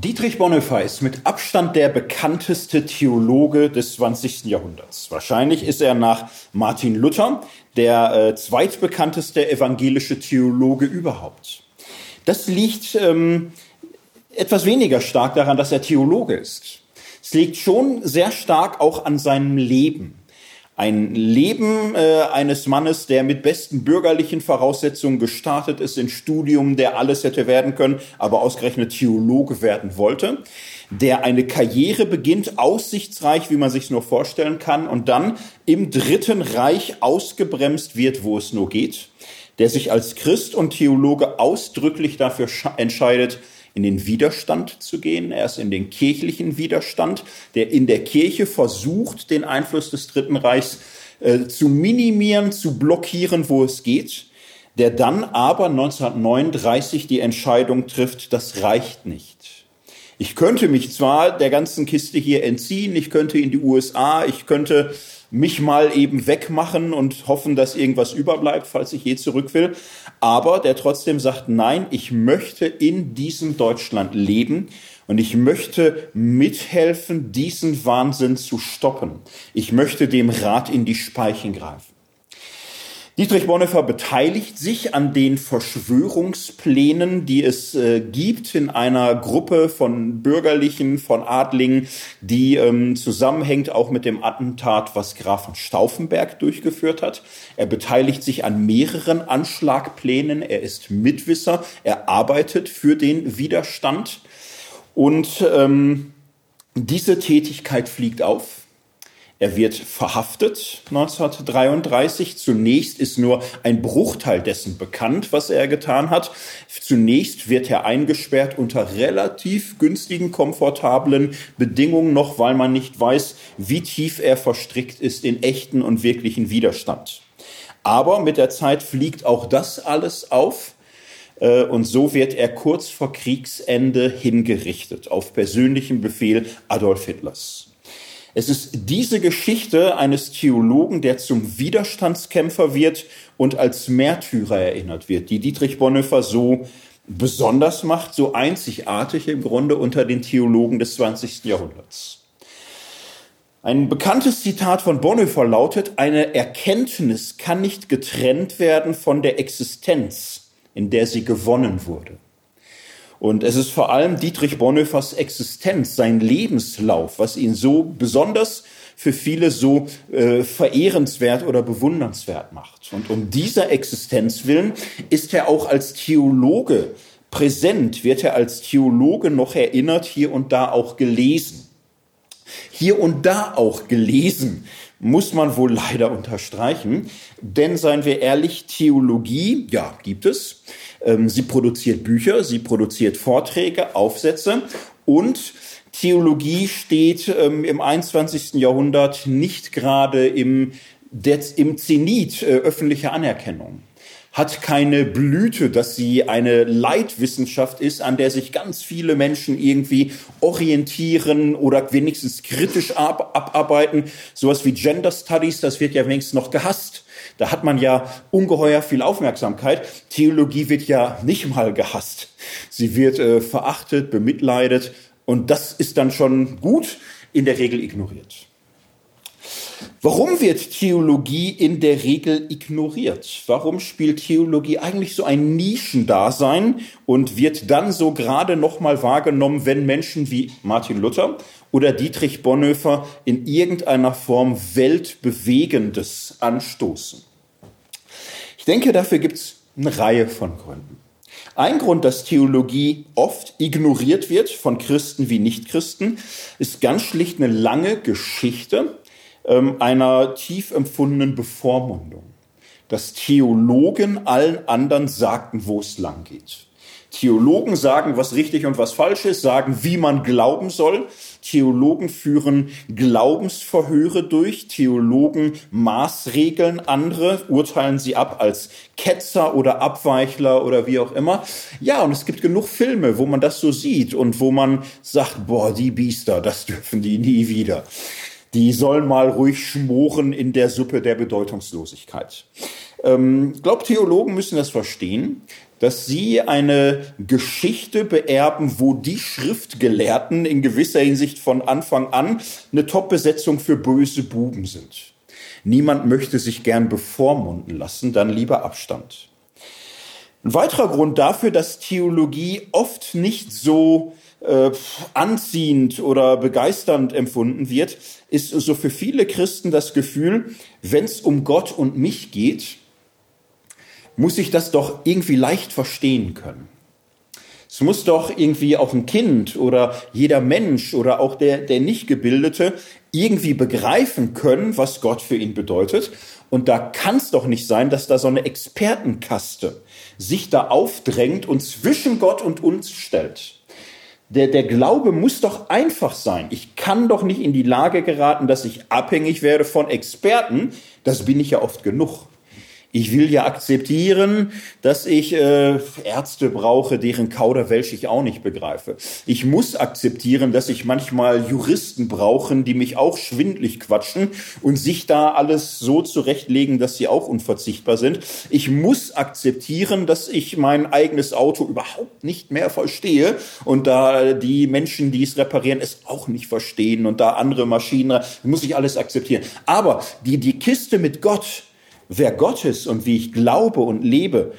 Dietrich Bonhoeffer ist mit Abstand der bekannteste Theologe des 20. Jahrhunderts. Wahrscheinlich ist er nach Martin Luther der äh, zweitbekannteste evangelische Theologe überhaupt. Das liegt ähm, etwas weniger stark daran, dass er Theologe ist. Es liegt schon sehr stark auch an seinem Leben. Ein Leben äh, eines Mannes, der mit besten bürgerlichen Voraussetzungen gestartet ist, in Studium, der alles hätte werden können, aber ausgerechnet Theologe werden wollte, der eine Karriere beginnt, aussichtsreich, wie man sich nur vorstellen kann, und dann im Dritten Reich ausgebremst wird, wo es nur geht, der sich als Christ und Theologe ausdrücklich dafür entscheidet, in den Widerstand zu gehen. Er ist in den kirchlichen Widerstand, der in der Kirche versucht, den Einfluss des Dritten Reichs äh, zu minimieren, zu blockieren, wo es geht, der dann aber 1939 die Entscheidung trifft, das reicht nicht. Ich könnte mich zwar der ganzen Kiste hier entziehen, ich könnte in die USA, ich könnte mich mal eben wegmachen und hoffen, dass irgendwas überbleibt, falls ich je zurück will. Aber der trotzdem sagt, nein, ich möchte in diesem Deutschland leben und ich möchte mithelfen, diesen Wahnsinn zu stoppen. Ich möchte dem Rat in die Speichen greifen. Dietrich Bonhoeffer beteiligt sich an den Verschwörungsplänen, die es äh, gibt in einer Gruppe von Bürgerlichen, von Adlingen, die ähm, zusammenhängt auch mit dem Attentat, was Graf von Stauffenberg durchgeführt hat. Er beteiligt sich an mehreren Anschlagplänen. Er ist Mitwisser. Er arbeitet für den Widerstand. Und ähm, diese Tätigkeit fliegt auf. Er wird verhaftet 1933. Zunächst ist nur ein Bruchteil dessen bekannt, was er getan hat. Zunächst wird er eingesperrt unter relativ günstigen, komfortablen Bedingungen noch, weil man nicht weiß, wie tief er verstrickt ist in echten und wirklichen Widerstand. Aber mit der Zeit fliegt auch das alles auf. Äh, und so wird er kurz vor Kriegsende hingerichtet, auf persönlichen Befehl Adolf Hitlers. Es ist diese Geschichte eines Theologen, der zum Widerstandskämpfer wird und als Märtyrer erinnert wird, die Dietrich Bonhoeffer so besonders macht, so einzigartig im Grunde unter den Theologen des 20. Jahrhunderts. Ein bekanntes Zitat von Bonhoeffer lautet, eine Erkenntnis kann nicht getrennt werden von der Existenz, in der sie gewonnen wurde. Und es ist vor allem Dietrich Bonhoeffers Existenz, sein Lebenslauf, was ihn so besonders für viele so äh, verehrenswert oder bewundernswert macht. Und um dieser Existenz willen ist er auch als Theologe präsent, wird er als Theologe noch erinnert, hier und da auch gelesen. Hier und da auch gelesen, muss man wohl leider unterstreichen, denn seien wir ehrlich, Theologie, ja, gibt es. Ähm, sie produziert Bücher, sie produziert Vorträge, Aufsätze und Theologie steht ähm, im 21. Jahrhundert nicht gerade im, im Zenit äh, öffentlicher Anerkennung hat keine Blüte, dass sie eine Leitwissenschaft ist, an der sich ganz viele Menschen irgendwie orientieren oder wenigstens kritisch ab abarbeiten. Sowas wie Gender Studies, das wird ja wenigstens noch gehasst. Da hat man ja ungeheuer viel Aufmerksamkeit. Theologie wird ja nicht mal gehasst. Sie wird äh, verachtet, bemitleidet und das ist dann schon gut, in der Regel ignoriert. Warum wird Theologie in der Regel ignoriert? Warum spielt Theologie eigentlich so ein Nischendasein und wird dann so gerade noch mal wahrgenommen, wenn Menschen wie Martin Luther oder Dietrich Bonhoeffer in irgendeiner Form Weltbewegendes anstoßen? Ich denke, dafür gibt es eine Reihe von Gründen. Ein Grund, dass Theologie oft ignoriert wird von Christen wie Nichtchristen, ist ganz schlicht eine lange Geschichte ähm, einer tief empfundenen Bevormundung. Dass Theologen allen anderen sagten, wo es lang geht. Theologen sagen, was richtig und was falsch ist, sagen, wie man glauben soll. Theologen führen Glaubensverhöre durch. Theologen maßregeln andere, urteilen sie ab als Ketzer oder Abweichler oder wie auch immer. Ja, und es gibt genug Filme, wo man das so sieht und wo man sagt, boah, die Biester, das dürfen die nie wieder die sollen mal ruhig schmoren in der Suppe der Bedeutungslosigkeit. Ähm, ich glaube, Theologen müssen das verstehen, dass sie eine Geschichte beerben, wo die Schriftgelehrten in gewisser Hinsicht von Anfang an eine Top-Besetzung für böse Buben sind. Niemand möchte sich gern bevormunden lassen, dann lieber Abstand. Ein weiterer Grund dafür, dass Theologie oft nicht so äh, anziehend oder begeisternd empfunden wird, ist so für viele Christen das Gefühl, wenn es um Gott und mich geht, muss ich das doch irgendwie leicht verstehen können. Es muss doch irgendwie auch ein Kind oder jeder Mensch oder auch der, der Nicht-Gebildete irgendwie begreifen können, was Gott für ihn bedeutet. Und da kann es doch nicht sein, dass da so eine Expertenkaste sich da aufdrängt und zwischen Gott und uns stellt. Der, der Glaube muss doch einfach sein. Ich kann doch nicht in die Lage geraten, dass ich abhängig werde von Experten. Das bin ich ja oft genug. Ich will ja akzeptieren, dass ich äh, Ärzte brauche, deren Kauderwelsch ich auch nicht begreife. Ich muss akzeptieren, dass ich manchmal Juristen brauchen, die mich auch schwindlig quatschen und sich da alles so zurechtlegen, dass sie auch unverzichtbar sind. Ich muss akzeptieren, dass ich mein eigenes Auto überhaupt nicht mehr verstehe und da die Menschen, die es reparieren, es auch nicht verstehen und da andere Maschinen, muss ich alles akzeptieren. Aber die, die Kiste mit Gott, wer Gott ist und wie ich glaube und lebe,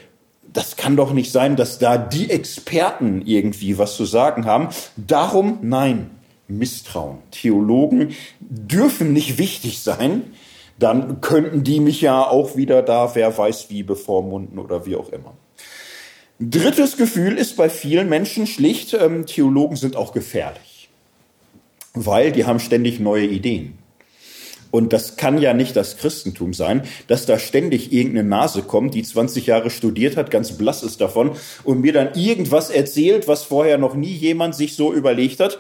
das kann doch nicht sein, dass da die Experten irgendwie was zu sagen haben. Darum nein, Misstrauen. Theologen dürfen nicht wichtig sein. Dann könnten die mich ja auch wieder da, wer weiß wie, bevormunden oder wie auch immer. Drittes Gefühl ist bei vielen Menschen schlicht, ähm, Theologen sind auch gefährlich, weil die haben ständig neue Ideen. Und das kann ja nicht das Christentum sein, dass da ständig irgendeine Nase kommt, die 20 Jahre studiert hat, ganz blass ist davon und mir dann irgendwas erzählt, was vorher noch nie jemand sich so überlegt hat.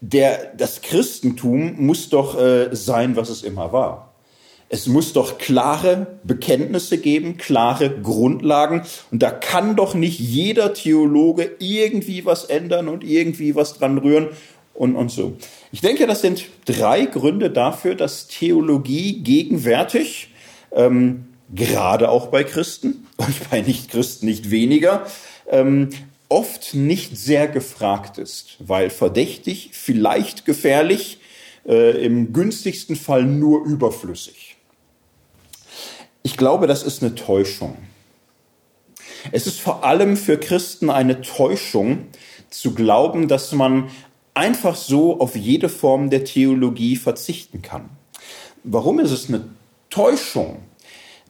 Der, das Christentum muss doch äh, sein, was es immer war. Es muss doch klare Bekenntnisse geben, klare Grundlagen. Und da kann doch nicht jeder Theologe irgendwie was ändern und irgendwie was dran rühren und, und so. Ich denke, das sind drei Gründe dafür, dass Theologie gegenwärtig, ähm, gerade auch bei Christen und bei Nichtchristen nicht weniger, ähm, oft nicht sehr gefragt ist, weil verdächtig, vielleicht gefährlich, äh, im günstigsten Fall nur überflüssig. Ich glaube, das ist eine Täuschung. Es ist vor allem für Christen eine Täuschung zu glauben, dass man einfach so auf jede Form der Theologie verzichten kann. Warum ist es eine Täuschung?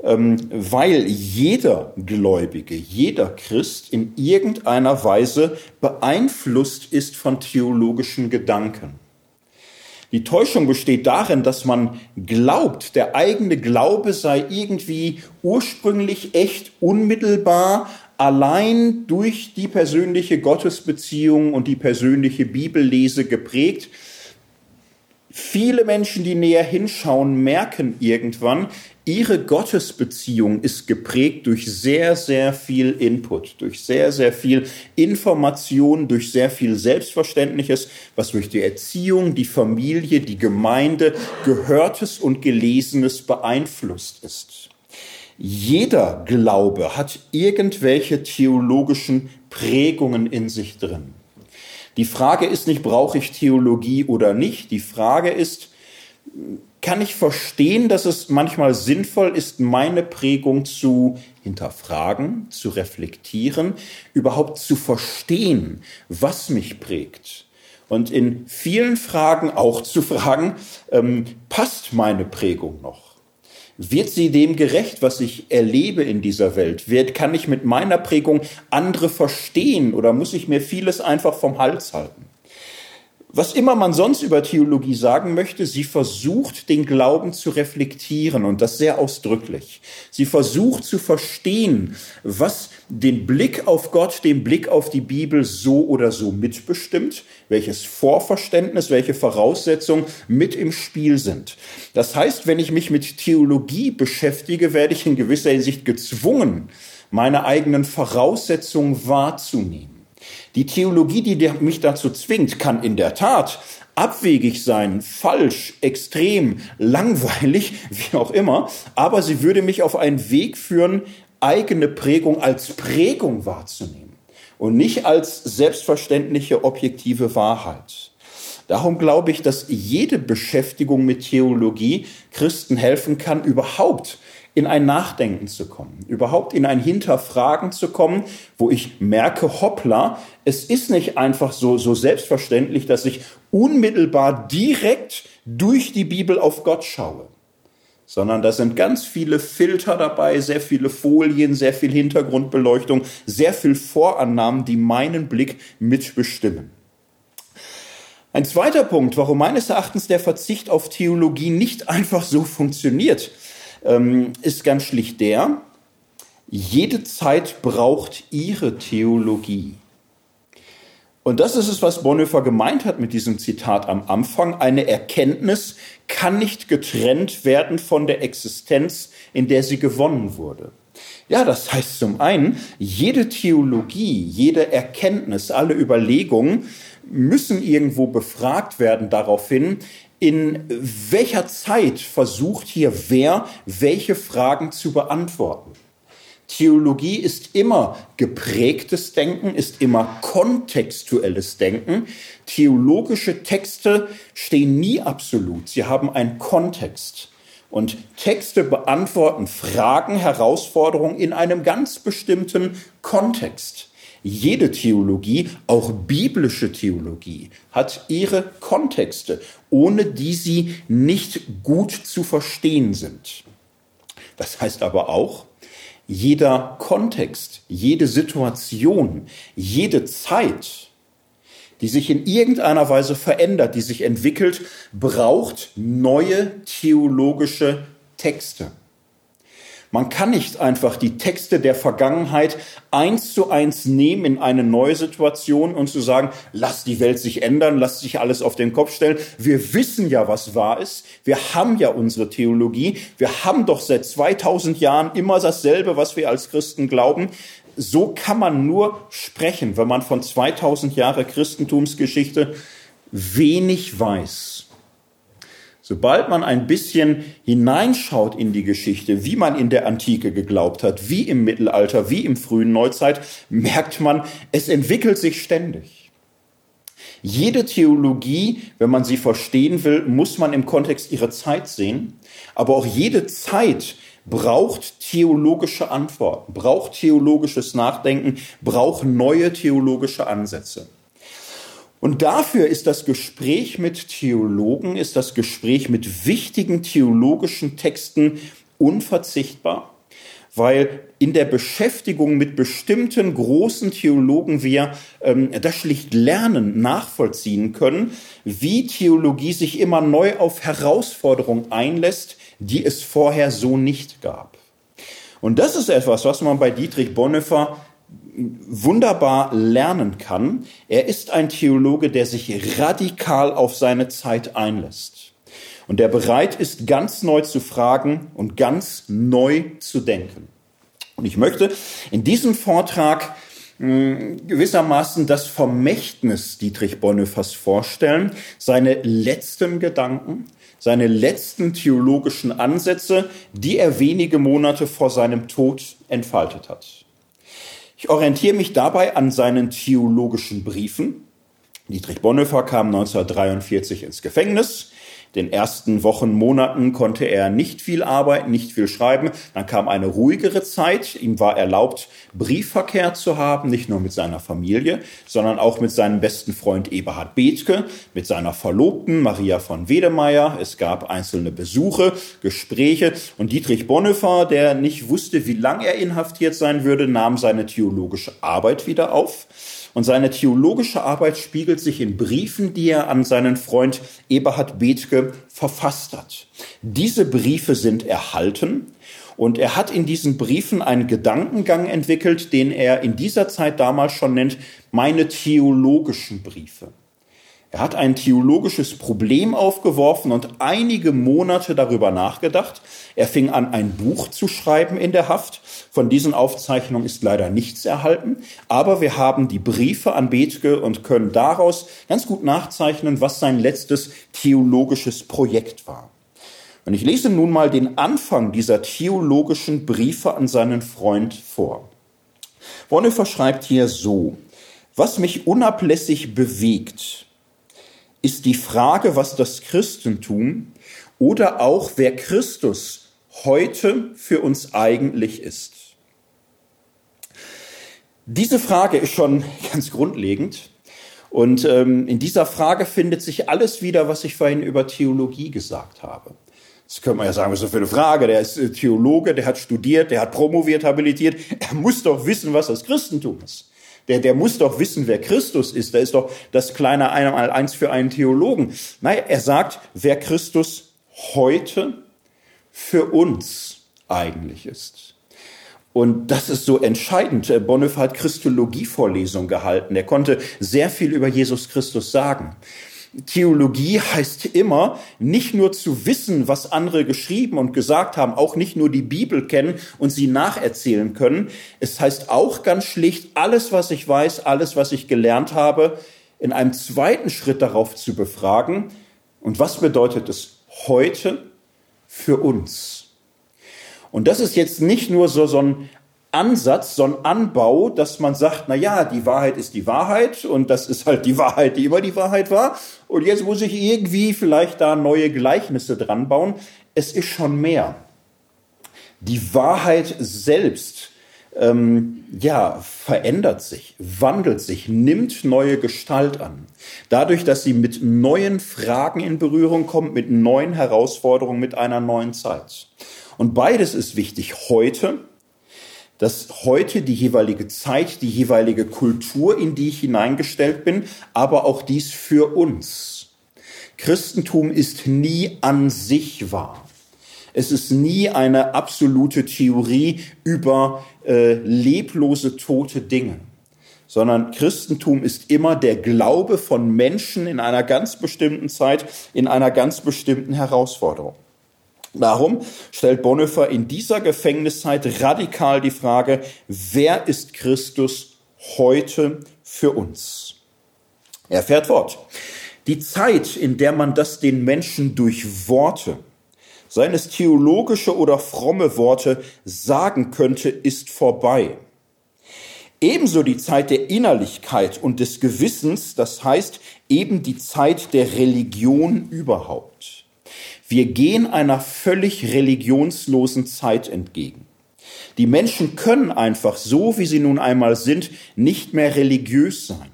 Ähm, weil jeder Gläubige, jeder Christ in irgendeiner Weise beeinflusst ist von theologischen Gedanken. Die Täuschung besteht darin, dass man glaubt, der eigene Glaube sei irgendwie ursprünglich echt unmittelbar allein durch die persönliche Gottesbeziehung und die persönliche Bibellese geprägt. Viele Menschen, die näher hinschauen, merken irgendwann, ihre Gottesbeziehung ist geprägt durch sehr, sehr viel Input, durch sehr, sehr viel Information, durch sehr viel Selbstverständliches, was durch die Erziehung, die Familie, die Gemeinde, Gehörtes und Gelesenes beeinflusst ist. Jeder Glaube hat irgendwelche theologischen Prägungen in sich drin. Die Frage ist nicht, brauche ich Theologie oder nicht? Die Frage ist, kann ich verstehen, dass es manchmal sinnvoll ist, meine Prägung zu hinterfragen, zu reflektieren, überhaupt zu verstehen, was mich prägt? Und in vielen Fragen auch zu fragen, ähm, passt meine Prägung noch? Wird sie dem gerecht, was ich erlebe in dieser Welt? Wird, kann ich mit meiner Prägung andere verstehen oder muss ich mir vieles einfach vom Hals halten? Was immer man sonst über Theologie sagen möchte, sie versucht, den Glauben zu reflektieren und das sehr ausdrücklich. Sie versucht zu verstehen, was den Blick auf Gott, den Blick auf die Bibel so oder so mitbestimmt, welches Vorverständnis, welche Voraussetzungen mit im Spiel sind. Das heißt, wenn ich mich mit Theologie beschäftige, werde ich in gewisser Hinsicht gezwungen, meine eigenen Voraussetzungen wahrzunehmen. Die Theologie, die mich dazu zwingt, kann in der Tat abwegig sein, falsch, extrem, langweilig, wie auch immer, aber sie würde mich auf einen Weg führen, eigene Prägung als Prägung wahrzunehmen und nicht als selbstverständliche objektive Wahrheit. Darum glaube ich, dass jede Beschäftigung mit Theologie Christen helfen kann, überhaupt in ein Nachdenken zu kommen, überhaupt in ein Hinterfragen zu kommen, wo ich merke, hoppla, es ist nicht einfach so, so selbstverständlich, dass ich unmittelbar direkt durch die Bibel auf Gott schaue, sondern da sind ganz viele Filter dabei, sehr viele Folien, sehr viel Hintergrundbeleuchtung, sehr viel Vorannahmen, die meinen Blick mitbestimmen. Ein zweiter Punkt, warum meines Erachtens der Verzicht auf Theologie nicht einfach so funktioniert, ähm, ist ganz schlicht der, jede Zeit braucht ihre Theologie. Und das ist es, was Bonhoeffer gemeint hat mit diesem Zitat am Anfang. Eine Erkenntnis kann nicht getrennt werden von der Existenz, in der sie gewonnen wurde. Ja, das heißt zum einen, jede Theologie, jede Erkenntnis, alle Überlegungen müssen irgendwo befragt werden daraufhin, in welcher Zeit versucht hier wer, welche Fragen zu beantworten. Theologie ist immer geprägtes Denken, ist immer kontextuelles Denken. Theologische Texte stehen nie absolut, sie haben einen Kontext. Und Texte beantworten Fragen, Herausforderungen in einem ganz bestimmten Kontext. Jede Theologie, auch biblische Theologie, hat ihre Kontexte, ohne die sie nicht gut zu verstehen sind. Das heißt aber auch, jeder Kontext, jede Situation, jede Zeit, die sich in irgendeiner Weise verändert, die sich entwickelt, braucht neue theologische Texte. Man kann nicht einfach die Texte der Vergangenheit eins zu eins nehmen in eine neue Situation und zu sagen, lass die Welt sich ändern, lass sich alles auf den Kopf stellen. Wir wissen ja, was wahr ist. Wir haben ja unsere Theologie. Wir haben doch seit 2000 Jahren immer dasselbe, was wir als Christen glauben. So kann man nur sprechen, wenn man von 2000 Jahre Christentumsgeschichte wenig weiß. Sobald man ein bisschen hineinschaut in die Geschichte, wie man in der Antike geglaubt hat, wie im Mittelalter, wie im frühen Neuzeit, merkt man, es entwickelt sich ständig. Jede Theologie, wenn man sie verstehen will, muss man im Kontext ihrer Zeit sehen. Aber auch jede Zeit braucht theologische Antworten, braucht theologisches Nachdenken, braucht neue theologische Ansätze. Und dafür ist das Gespräch mit Theologen, ist das Gespräch mit wichtigen theologischen Texten unverzichtbar, weil in der Beschäftigung mit bestimmten großen Theologen wir ähm, das schlicht lernen, nachvollziehen können, wie Theologie sich immer neu auf Herausforderungen einlässt, die es vorher so nicht gab. Und das ist etwas, was man bei Dietrich Bonhoeffer wunderbar lernen kann. Er ist ein Theologe, der sich radikal auf seine Zeit einlässt und der bereit ist, ganz neu zu fragen und ganz neu zu denken. Und ich möchte in diesem Vortrag hm, gewissermaßen das Vermächtnis Dietrich Bonhoeffers vorstellen, seine letzten Gedanken, seine letzten theologischen Ansätze, die er wenige Monate vor seinem Tod entfaltet hat. Ich orientiere mich dabei an seinen theologischen Briefen. Dietrich Bonhoeffer kam 1943 ins Gefängnis. Den ersten Wochen, Monaten konnte er nicht viel arbeiten, nicht viel schreiben. Dann kam eine ruhigere Zeit. Ihm war erlaubt, Briefverkehr zu haben, nicht nur mit seiner Familie, sondern auch mit seinem besten Freund Eberhard Bethke, mit seiner Verlobten Maria von Wedemeyer. Es gab einzelne Besuche, Gespräche und Dietrich Bonhoeffer, der nicht wusste, wie lang er inhaftiert sein würde, nahm seine theologische Arbeit wieder auf. Und seine theologische Arbeit spiegelt sich in Briefen, die er an seinen Freund Eberhard Bethke verfasst hat. Diese Briefe sind erhalten und er hat in diesen Briefen einen Gedankengang entwickelt, den er in dieser Zeit damals schon nennt, meine theologischen Briefe. Er hat ein theologisches Problem aufgeworfen und einige Monate darüber nachgedacht. Er fing an, ein Buch zu schreiben in der Haft, Von diesen Aufzeichnungen ist leider nichts erhalten, aber wir haben die Briefe an Bethke und können daraus ganz gut nachzeichnen, was sein letztes theologisches Projekt war. Und ich lese nun mal den Anfang dieser theologischen Briefe an seinen Freund vor. Bonhoeffer schreibt hier so, was mich unablässig bewegt, ist die Frage, was das Christentum oder auch wer Christus heute für uns eigentlich ist. Diese Frage ist schon ganz grundlegend. Und ähm, in dieser Frage findet sich alles wieder, was ich vorhin über Theologie gesagt habe. Das könnte man ja sagen, was ist das für eine Frage? Der ist äh, Theologe, der hat studiert, der hat promoviert, habilitiert. Er muss doch wissen, was das Christentum ist. Der, der muss doch wissen, wer Christus ist. Der ist doch das kleine einmal eins für einen Theologen. Nein, er sagt, wer Christus heute für uns eigentlich ist. Und das ist so entscheidend. Bonhoeffer hat Christologie-Vorlesungen gehalten. Er konnte sehr viel über Jesus Christus sagen. Theologie heißt immer, nicht nur zu wissen, was andere geschrieben und gesagt haben, auch nicht nur die Bibel kennen und sie nacherzählen können. Es heißt auch ganz schlicht, alles, was ich weiß, alles, was ich gelernt habe, in einem zweiten Schritt darauf zu befragen. Und was bedeutet es heute für uns? Und das ist jetzt nicht nur so, so ein Ansatz, so ein Anbau, dass man sagt, na ja, die Wahrheit ist die Wahrheit und das ist halt die Wahrheit, die immer die Wahrheit war. Und jetzt muss ich irgendwie vielleicht da neue Gleichnisse dran bauen. Es ist schon mehr. Die Wahrheit selbst, ähm, ja, verändert sich, wandelt sich, nimmt neue Gestalt an. Dadurch, dass sie mit neuen Fragen in Berührung kommt, mit neuen Herausforderungen, mit einer neuen Zeit. Und beides ist wichtig heute dass heute die jeweilige Zeit, die jeweilige Kultur, in die ich hineingestellt bin, aber auch dies für uns. Christentum ist nie an sich wahr. Es ist nie eine absolute Theorie über äh, leblose, tote Dinge, sondern Christentum ist immer der Glaube von Menschen in einer ganz bestimmten Zeit, in einer ganz bestimmten Herausforderung. Darum stellt Bonhoeffer in dieser Gefängniszeit radikal die Frage, wer ist Christus heute für uns? Er fährt fort. Die Zeit, in der man das den Menschen durch Worte, seien es theologische oder fromme Worte, sagen könnte, ist vorbei. Ebenso die Zeit der Innerlichkeit und des Gewissens, das heißt eben die Zeit der Religion überhaupt. Wir gehen einer völlig religionslosen Zeit entgegen. Die Menschen können einfach so, wie sie nun einmal sind, nicht mehr religiös sein.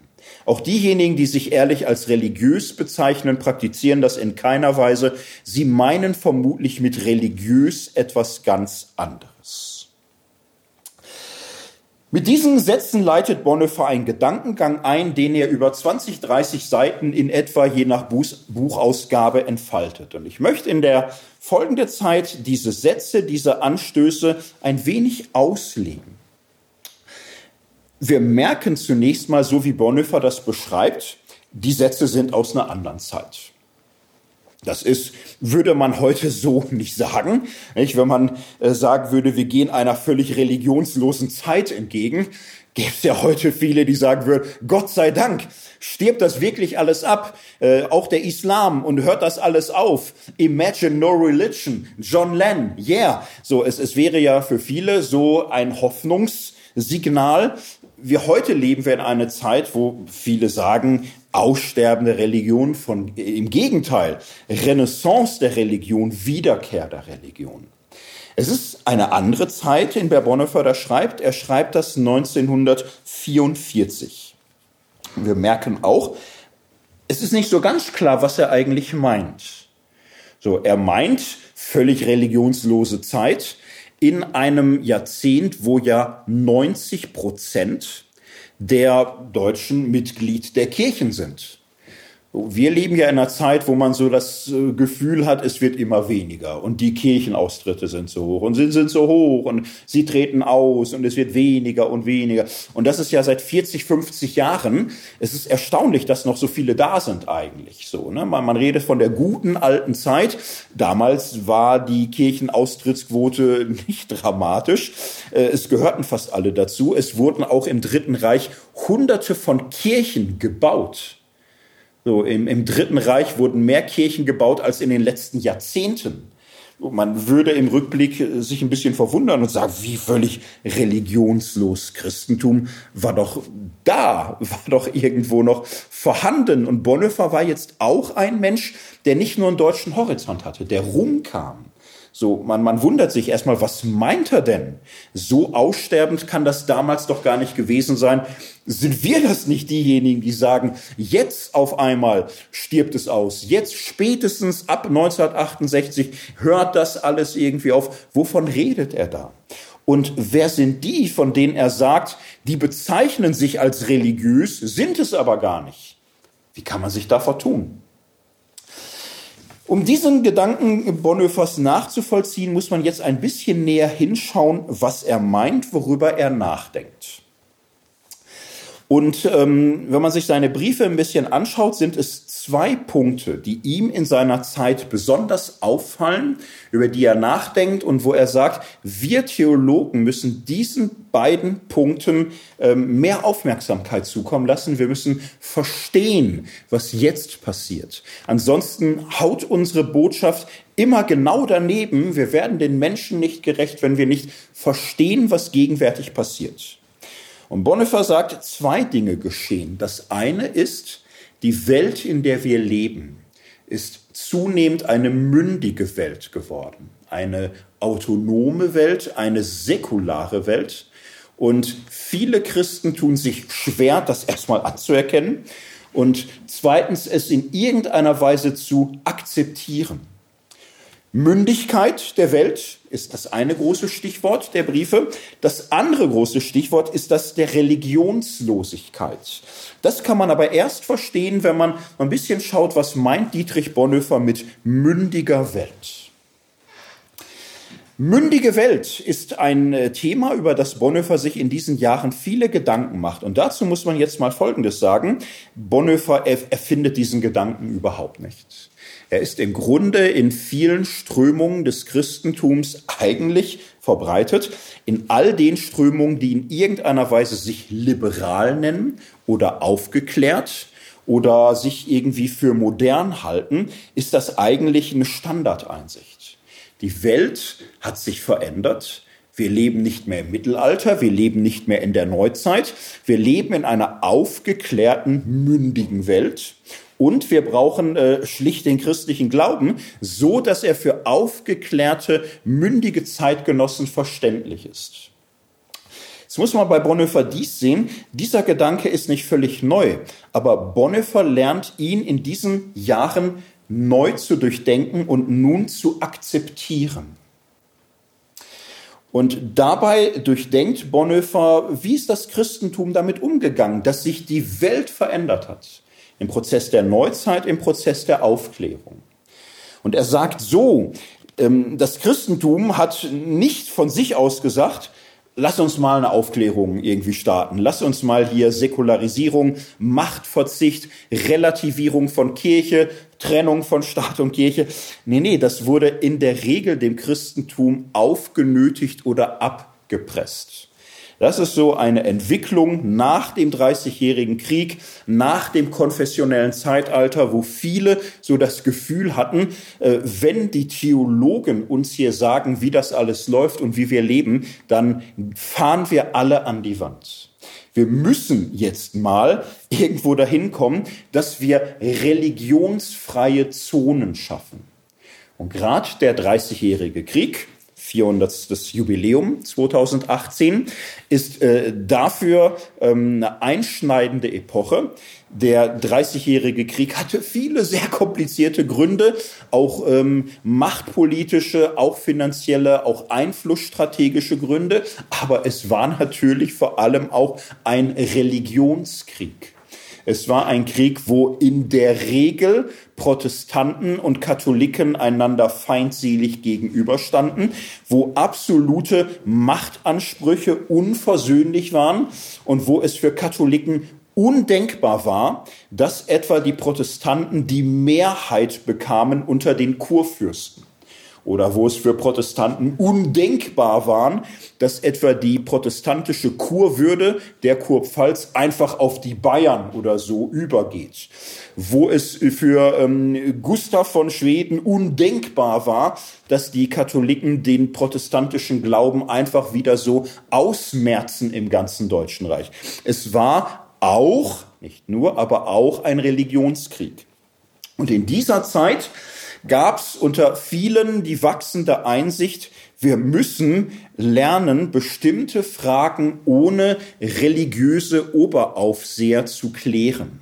Auch diejenigen, die sich ehrlich als religiös bezeichnen, praktizieren das in keiner Weise. Sie meinen vermutlich mit religiös etwas ganz anderes. Mit diesen Sätzen leitet Bonhoeffer einen Gedankengang ein, den er über 20, 30 Seiten in etwa je nach Buchausgabe entfaltet. Und ich möchte in der folgenden Zeit diese Sätze, diese Anstöße ein wenig auslegen. Wir merken zunächst mal, so wie Bonhoeffer das beschreibt, die Sätze sind aus einer anderen Zeit. Das ist, würde man heute so nicht sagen. Nicht? Wenn man äh, sagen würde, wir gehen einer völlig religionslosen Zeit entgegen, gäbe es ja heute viele, die sagen würden, Gott sei Dank, stirbt das wirklich alles ab, äh, auch der Islam und hört das alles auf. Imagine no religion, John Lennon, yeah. So, es, es wäre ja für viele so ein Hoffnungssignal. Wir heute leben wir in einer Zeit, wo viele sagen, aussterbende Religion von, im Gegenteil, Renaissance der Religion, Wiederkehr der Religion. Es ist eine andere Zeit, in der Bonhoeffer schreibt. Er schreibt das 1944. Wir merken auch, es ist nicht so ganz klar, was er eigentlich meint. So, er meint völlig religionslose Zeit in einem Jahrzehnt, wo ja 90 Prozent der Deutschen Mitglied der Kirchen sind. Wir leben ja in einer Zeit, wo man so das äh, Gefühl hat, es wird immer weniger und die Kirchenaustritte sind so hoch und sie sind so hoch und sie treten aus und es wird weniger und weniger. Und das ist ja seit 40, 50 Jahren. Es ist erstaunlich, dass noch so viele da sind eigentlich so. Ne? Man, man redet von der guten alten Zeit. Damals war die Kirchenaustrittsquote nicht dramatisch. Äh, es gehörten fast alle dazu. Es wurden auch im Dritten Reich Hunderte von Kirchen gebaut. So, im, im Dritten Reich wurden mehr Kirchen gebaut als in den letzten Jahrzehnten. Man würde im Rückblick äh, sich ein bisschen verwundern und sagen, wie völlig religionslos. Christentum war doch da, war doch irgendwo noch vorhanden. Und Bonhoeffer war jetzt auch ein Mensch, der nicht nur einen deutschen Horizont hatte, der rumkam. So, man, man wundert sich erstmal, was meint er denn? So aussterbend kann das damals doch gar nicht gewesen sein. Sind wir das nicht diejenigen, die sagen, jetzt auf einmal stirbt es aus? Jetzt spätestens ab 1968 hört das alles irgendwie auf. Wovon redet er da? Und wer sind die, von denen er sagt, die bezeichnen sich als religiös, sind es aber gar nicht? Wie kann man sich davor tun? Um diesen Gedanken Bonhoeffers nachzuvollziehen, muss man jetzt ein bisschen näher hinschauen, was er meint, worüber er nachdenkt. Und ähm, wenn man sich seine Briefe ein bisschen anschaut, sind es zwei Punkte, die ihm in seiner Zeit besonders auffallen, über die er nachdenkt und wo er sagt, wir Theologen müssen diesen beiden Punkten ähm, mehr Aufmerksamkeit zukommen lassen. Wir müssen verstehen, was jetzt passiert. Ansonsten haut unsere Botschaft immer genau daneben. Wir werden den Menschen nicht gerecht, wenn wir nicht verstehen, was gegenwärtig passiert. Und Bonhoeffer sagt, zwei Dinge geschehen. Das eine ist, die Welt, in der wir leben, ist zunehmend eine mündige Welt geworden. Eine autonome Welt, eine säkulare Welt. Und viele Christen tun sich schwer, das erstmal anzuerkennen und zweitens es in irgendeiner Weise zu akzeptieren. Mündigkeit der Welt ist das eine große Stichwort der Briefe. Das andere große Stichwort ist das der Religionslosigkeit. Das kann man aber erst verstehen, wenn man ein bisschen schaut, was meint Dietrich Bonhoeffer mit mündiger Welt. Mündige Welt ist ein äh, Thema, über das Bonhoeffer sich in diesen Jahren viele Gedanken macht. Und dazu muss man jetzt mal Folgendes sagen. Bonhoeffer erfindet diesen Gedanken überhaupt nicht. Er ist im Grunde in vielen Strömungen des Christentums eigentlich verbreitet, in all den Strömungen, die in irgendeiner Weise sich liberal nennen oder aufgeklärt oder sich irgendwie für modern halten, ist das eigentlich eine Standardeinsicht. Die Welt hat sich verändert. Wir leben nicht mehr im Mittelalter, wir leben nicht mehr in der Neuzeit, wir leben in einer aufgeklärten, mündigen Welt und wir brauchen äh, schlicht den christlichen Glauben, so dass er für aufgeklärte, mündige Zeitgenossen verständlich ist. Jetzt muss man bei Bonhoeffer dies sehen. Dieser Gedanke ist nicht völlig neu, aber Bonhoeffer lernt ihn in diesen Jahren neu zu durchdenken und nun zu akzeptieren. Und dabei durchdenkt Bonhoeffer, wie ist das Christentum damit umgegangen, dass sich die Welt verändert hat im Prozess der Neuzeit, im Prozess der Aufklärung. Und er sagt so, ähm, das Christentum hat nicht von sich aus gesagt, lass uns mal eine Aufklärung irgendwie starten. Lass uns mal hier Säkularisierung, Machtverzicht, Relativierung von Kirche, Trennung von Staat und Kirche. Nee, nee, das wurde in der Regel dem Christentum aufgenötigt oder abgepresst. Das ist so eine Entwicklung nach dem Dreißigjährigen Krieg, nach dem konfessionellen Zeitalter, wo viele so das Gefühl hatten, äh, wenn die Theologen uns hier sagen, wie das alles läuft und wie wir leben, dann fahren wir alle an die Wand. Wir müssen jetzt mal irgendwo dahin kommen, dass wir religionsfreie Zonen schaffen. Und gerade der Dreißigjährige Krieg, 400. Jubiläum 2018, ist äh, dafür ähm, eine einschneidende Epoche. Der Dreißigjährige Krieg hatte viele sehr komplizierte Gründe, auch ähm, machtpolitische, auch finanzielle, auch einflussstrategische Gründe, aber es war natürlich vor allem auch ein Religionskrieg. Es war ein Krieg, wo in der Regel Protestanten und Katholiken einander feindselig gegenüberstanden, wo absolute Machtansprüche unversöhnlich waren und wo es für Katholiken undenkbar war, dass etwa die Protestanten die Mehrheit bekamen unter den Kurfürsten oder wo es für Protestanten undenkbar war, dass etwa die protestantische Kurwürde der Kurpfalz einfach auf die Bayern oder so übergeht, wo es für ähm, Gustav von Schweden undenkbar war, dass die Katholiken den protestantischen Glauben einfach wieder so ausmerzen im ganzen Deutschen Reich. Es war auch, nicht nur, aber auch ein Religionskrieg. Und in dieser Zeit gab es unter vielen die wachsende Einsicht, wir müssen lernen, bestimmte Fragen ohne religiöse Oberaufseher zu klären.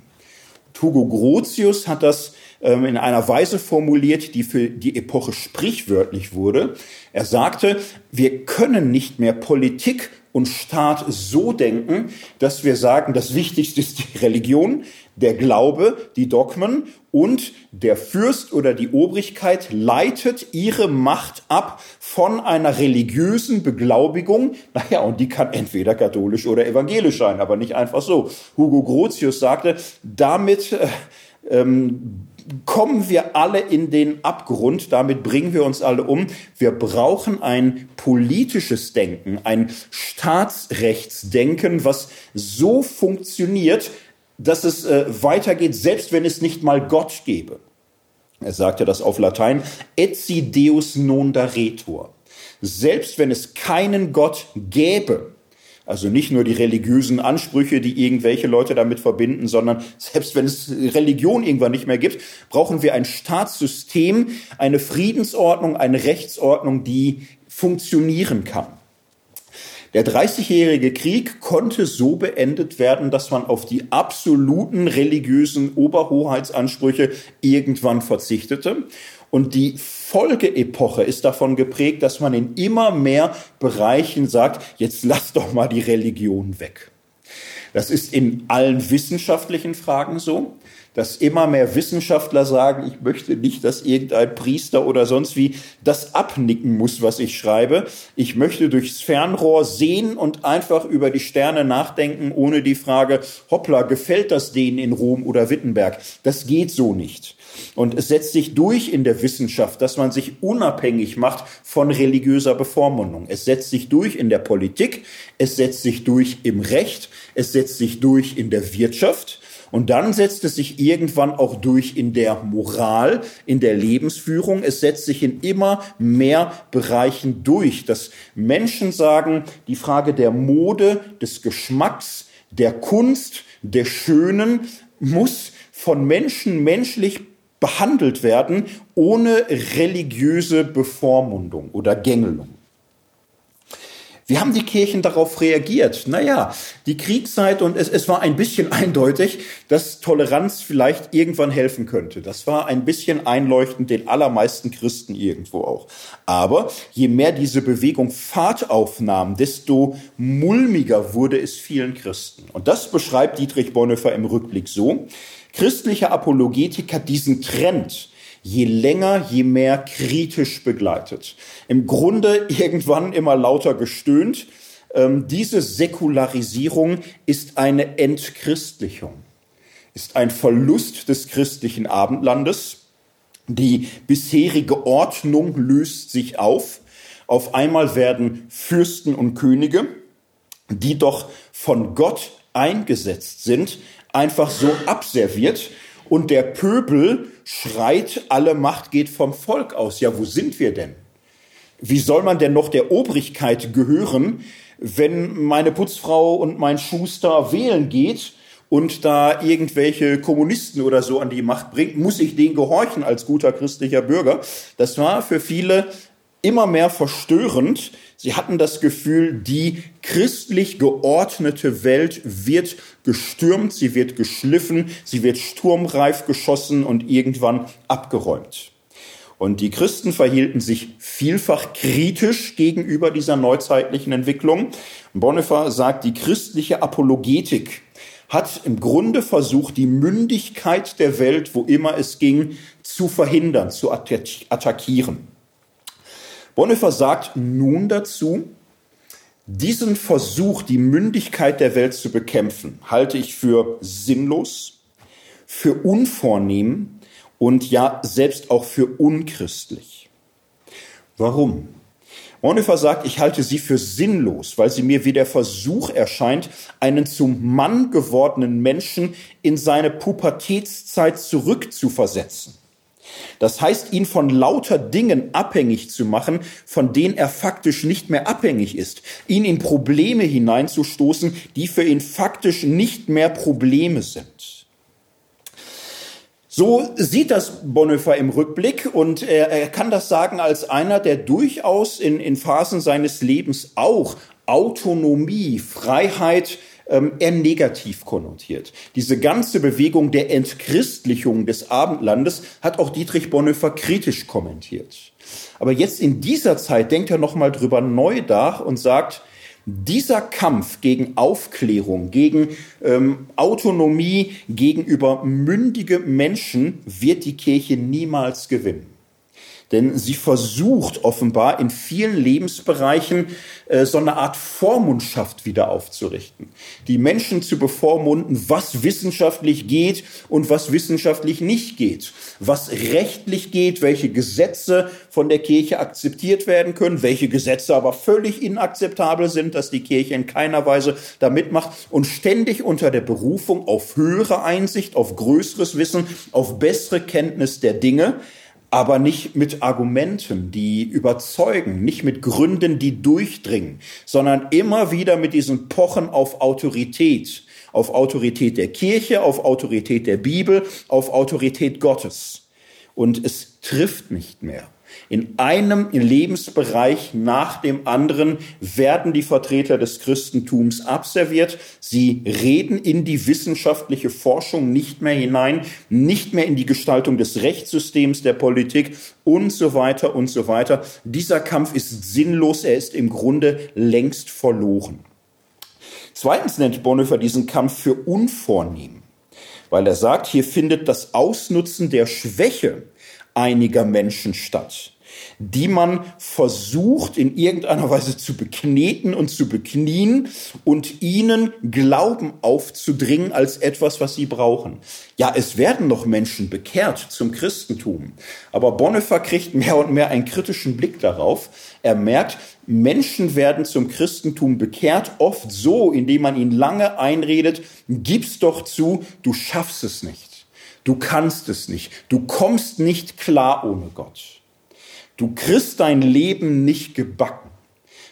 Hugo Grotius hat das ähm, in einer Weise formuliert, die für die Epoche sprichwörtlich wurde. Er sagte, wir können nicht mehr Politik und Staat so denken, dass wir sagen, das Wichtigste ist die Religion, der Glaube, die Dogmen und der Fürst oder die Obrigkeit leitet ihre Macht ab von einer religiösen Beglaubigung. Naja, und die kann entweder katholisch oder evangelisch sein, aber nicht einfach so. Hugo Grotius sagte, damit äh, ähm, kommen wir alle in den Abgrund, damit bringen wir uns alle um. Wir brauchen ein politisches Denken, ein Staatsrechtsdenken, was so funktioniert, dass es äh, weitergeht, selbst wenn es nicht mal Gott gäbe. Er sagte das auf Latein, etsi deus non daretur. Selbst wenn es keinen Gott gäbe, also nicht nur die religiösen Ansprüche, die irgendwelche Leute damit verbinden, sondern selbst wenn es Religion irgendwann nicht mehr gibt, brauchen wir ein Staatssystem, eine Friedensordnung, eine Rechtsordnung, die funktionieren kann. Der Dreißigjährige Krieg konnte so beendet werden, dass man auf die absoluten religiösen Oberhoheitsansprüche irgendwann verzichtete. Und die Folgeepoche ist davon geprägt, dass man in immer mehr Bereichen sagt, jetzt lass doch mal die Religion weg. Das ist in allen wissenschaftlichen Fragen so dass immer mehr Wissenschaftler sagen, ich möchte nicht, dass irgendein Priester oder sonst wie das abnicken muss, was ich schreibe. Ich möchte durchs Fernrohr sehen und einfach über die Sterne nachdenken, ohne die Frage, hoppla, gefällt das denen in Rom oder Wittenberg? Das geht so nicht. Und es setzt sich durch in der Wissenschaft, dass man sich unabhängig macht von religiöser Bevormundung. Es setzt sich durch in der Politik, es setzt sich durch im Recht, es setzt sich durch in der Wirtschaft. Und dann setzt es sich irgendwann auch durch in der Moral, in der Lebensführung. Es setzt sich in immer mehr Bereichen durch, dass Menschen sagen, die Frage der Mode, des Geschmacks, der Kunst, der Schönen muss von Menschen menschlich behandelt werden, ohne religiöse Bevormundung oder Gängelung. Wie haben die Kirchen darauf reagiert? Naja, die Kriegszeit und es, es war ein bisschen eindeutig, dass Toleranz vielleicht irgendwann helfen könnte. Das war ein bisschen einleuchtend den allermeisten Christen irgendwo auch. Aber je mehr diese Bewegung Fahrt aufnahm, desto mulmiger wurde es vielen Christen. Und das beschreibt Dietrich Bonhoeffer im Rückblick so. Christliche Apologetik hat diesen Trend, je länger, je mehr kritisch begleitet. Im Grunde irgendwann immer lauter gestöhnt. Ähm, diese Säkularisierung ist eine Entchristlichung, ist ein Verlust des christlichen Abendlandes. Die bisherige Ordnung löst sich auf. Auf einmal werden Fürsten und Könige, die doch von Gott eingesetzt sind, einfach so abserviert und der Pöbel schreit, alle Macht geht vom Volk aus. Ja, wo sind wir denn? Wie soll man denn noch der Obrigkeit gehören, wenn meine Putzfrau und mein Schuster wählen geht und da irgendwelche Kommunisten oder so an die Macht bringt, muss ich denen gehorchen als guter christlicher Bürger. Das war für viele immer mehr verstörend. Sie hatten das Gefühl, die christlich geordnete Welt wird gestürmt, sie wird geschliffen, sie wird sturmreif geschossen und irgendwann abgeräumt. Und die Christen verhielten sich vielfach kritisch gegenüber dieser neuzeitlichen Entwicklung. Bonhoeffer sagt, die christliche Apologetik hat im Grunde versucht, die Mündigkeit der Welt, wo immer es ging, zu verhindern, zu attackieren. Bonhoeffer sagt nun dazu, diesen Versuch, die Mündigkeit der Welt zu bekämpfen, halte ich für sinnlos, für unvornehm und ja selbst auch für unchristlich. Warum? Bonhoeffer sagt, ich halte sie für sinnlos, weil sie mir wie der Versuch erscheint, einen zum Mann gewordenen Menschen in seine Pubertätszeit zurückzuversetzen. Das heißt, ihn von lauter Dingen abhängig zu machen, von denen er faktisch nicht mehr abhängig ist. Ihn in Probleme hineinzustoßen, die für ihn faktisch nicht mehr Probleme sind. So sieht das Bonhoeffer im Rückblick und er, er kann das sagen als einer, der durchaus in, in Phasen seines Lebens auch Autonomie, Freiheit ähm, eher negativ konnotiert. Diese ganze Bewegung der Entchristlichung des Abendlandes hat auch Dietrich Bonhoeffer kritisch kommentiert. Aber jetzt in dieser Zeit denkt er nochmal drüber neu nach und sagt, dieser Kampf gegen Aufklärung, gegen ähm, Autonomie gegenüber mündige Menschen wird die Kirche niemals gewinnen. Denn sie versucht offenbar in vielen Lebensbereichen äh, so eine Art Vormundschaft wieder aufzurichten. Die Menschen zu bevormunden, was wissenschaftlich geht und was wissenschaftlich nicht geht. Was rechtlich geht, welche Gesetze von der Kirche akzeptiert werden können, welche Gesetze aber völlig inakzeptabel sind, dass die Kirche in keiner Weise da mitmacht und ständig unter der Berufung auf höhere Einsicht, auf größeres Wissen, auf bessere Kenntnis der Dinge aber nicht mit Argumenten, die überzeugen, nicht mit Gründen, die durchdringen, sondern immer wieder mit diesen Pochen auf Autorität, auf Autorität der Kirche, auf Autorität der Bibel, auf Autorität Gottes. Und es trifft nicht mehr. In einem Lebensbereich nach dem anderen werden die Vertreter des Christentums abserviert. Sie reden in die wissenschaftliche Forschung nicht mehr hinein, nicht mehr in die Gestaltung des Rechtssystems, der Politik und so weiter und so weiter. Dieser Kampf ist sinnlos, er ist im Grunde längst verloren. Zweitens nennt Bonhoeffer diesen Kampf für unvornehm, weil er sagt, hier findet das Ausnutzen der Schwäche einiger Menschen statt, die man versucht in irgendeiner Weise zu bekneten und zu beknien und ihnen Glauben aufzudringen als etwas, was sie brauchen. Ja, es werden noch Menschen bekehrt zum Christentum, aber Bonhoeffer kriegt mehr und mehr einen kritischen Blick darauf. Er merkt, Menschen werden zum Christentum bekehrt, oft so, indem man ihnen lange einredet, gib's doch zu, du schaffst es nicht. Du kannst es nicht. Du kommst nicht klar ohne Gott. Du kriegst dein Leben nicht gebacken.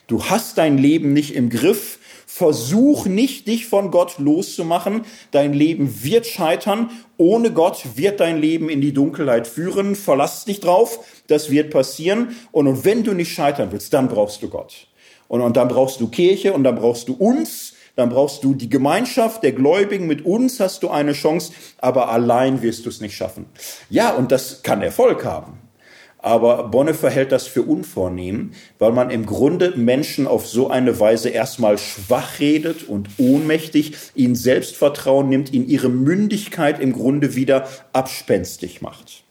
Du hast dein Leben nicht im Griff. Versuch nicht, dich von Gott loszumachen. Dein Leben wird scheitern. Ohne Gott wird dein Leben in die Dunkelheit führen. Verlass dich drauf. Das wird passieren. Und, wenn du nicht scheitern willst, dann brauchst du Gott. Und, und dann brauchst du Kirche und dann brauchst du uns dann brauchst du die Gemeinschaft der Gläubigen. Mit uns hast du eine Chance, aber allein wirst du es nicht schaffen. Ja, und das kann Erfolg haben. Aber Bonhoeffer hält das für unvornehm, weil man im Grunde Menschen auf so eine Weise erstmal schwach redet und ohnmächtig, ihnen Selbstvertrauen nimmt, ihnen ihre Mündigkeit im Grunde wieder abspenstig macht.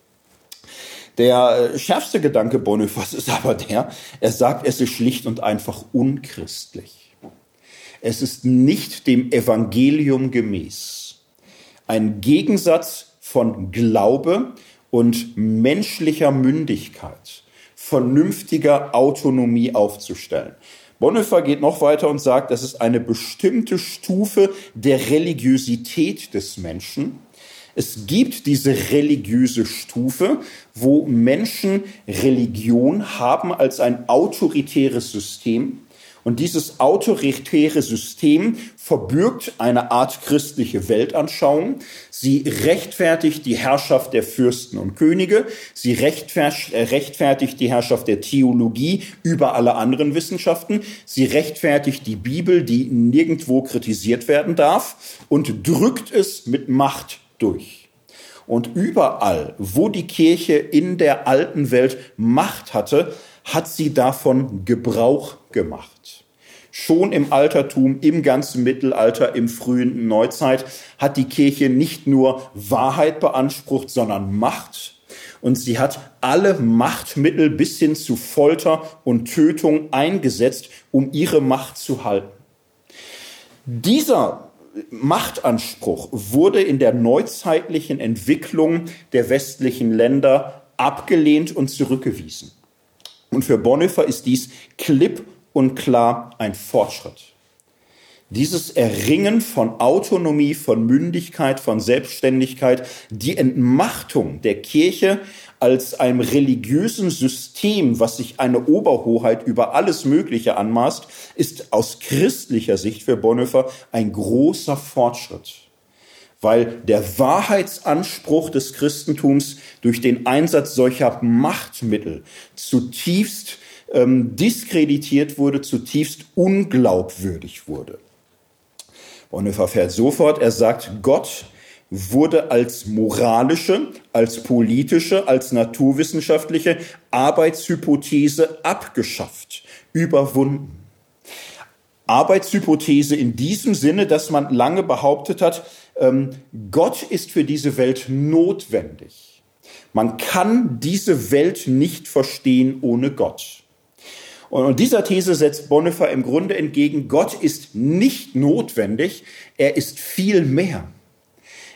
Der äh, schärfste Gedanke Bonhoeffers ist aber der, er sagt, es ist schlicht und einfach unchristlich. Es ist nicht dem Evangelium gemäß. Ein Gegensatz von Glaube und menschlicher Mündigkeit, vernünftiger Autonomie aufzustellen. Bonhoeffer geht noch weiter und sagt, das ist eine bestimmte Stufe der Religiosität des Menschen. Es gibt diese religiöse Stufe, wo Menschen Religion haben als ein autoritäres System und dieses autoritäre System verbürgt eine Art christliche Weltanschauung. Sie rechtfertigt die Herrschaft der Fürsten und Könige. Sie rechtfertigt die Herrschaft der Theologie über alle anderen Wissenschaften. Sie rechtfertigt die Bibel, die nirgendwo kritisiert werden darf und drückt es mit Macht durch. Und überall, wo die Kirche in der alten Welt Macht hatte, hat sie davon Gebrauch gemacht. Schon im Altertum, im ganzen Mittelalter, im frühen Neuzeit hat die Kirche nicht nur Wahrheit beansprucht, sondern Macht. Und sie hat alle Machtmittel bis hin zu Folter und Tötung eingesetzt, um ihre Macht zu halten. Dieser Machtanspruch wurde in der neuzeitlichen Entwicklung der westlichen Länder abgelehnt und zurückgewiesen. Und für Bonhoeffer ist dies klipp und klar ein Fortschritt. Dieses Erringen von Autonomie, von Mündigkeit, von Selbstständigkeit, die Entmachtung der Kirche als einem religiösen System, was sich eine Oberhoheit über alles Mögliche anmaßt, ist aus christlicher Sicht für Bonhoeffer ein großer Fortschritt weil der Wahrheitsanspruch des Christentums durch den Einsatz solcher Machtmittel zutiefst ähm, diskreditiert wurde, zutiefst unglaubwürdig wurde. Bonhoeffer fährt sofort, er sagt, Gott wurde als moralische, als politische, als naturwissenschaftliche Arbeitshypothese abgeschafft, überwunden. Arbeitshypothese in diesem Sinne, dass man lange behauptet hat, ähm, Gott ist für diese Welt notwendig. Man kann diese Welt nicht verstehen ohne Gott. Und dieser These setzt Bonhoeffer im Grunde entgegen, Gott ist nicht notwendig, er ist viel mehr.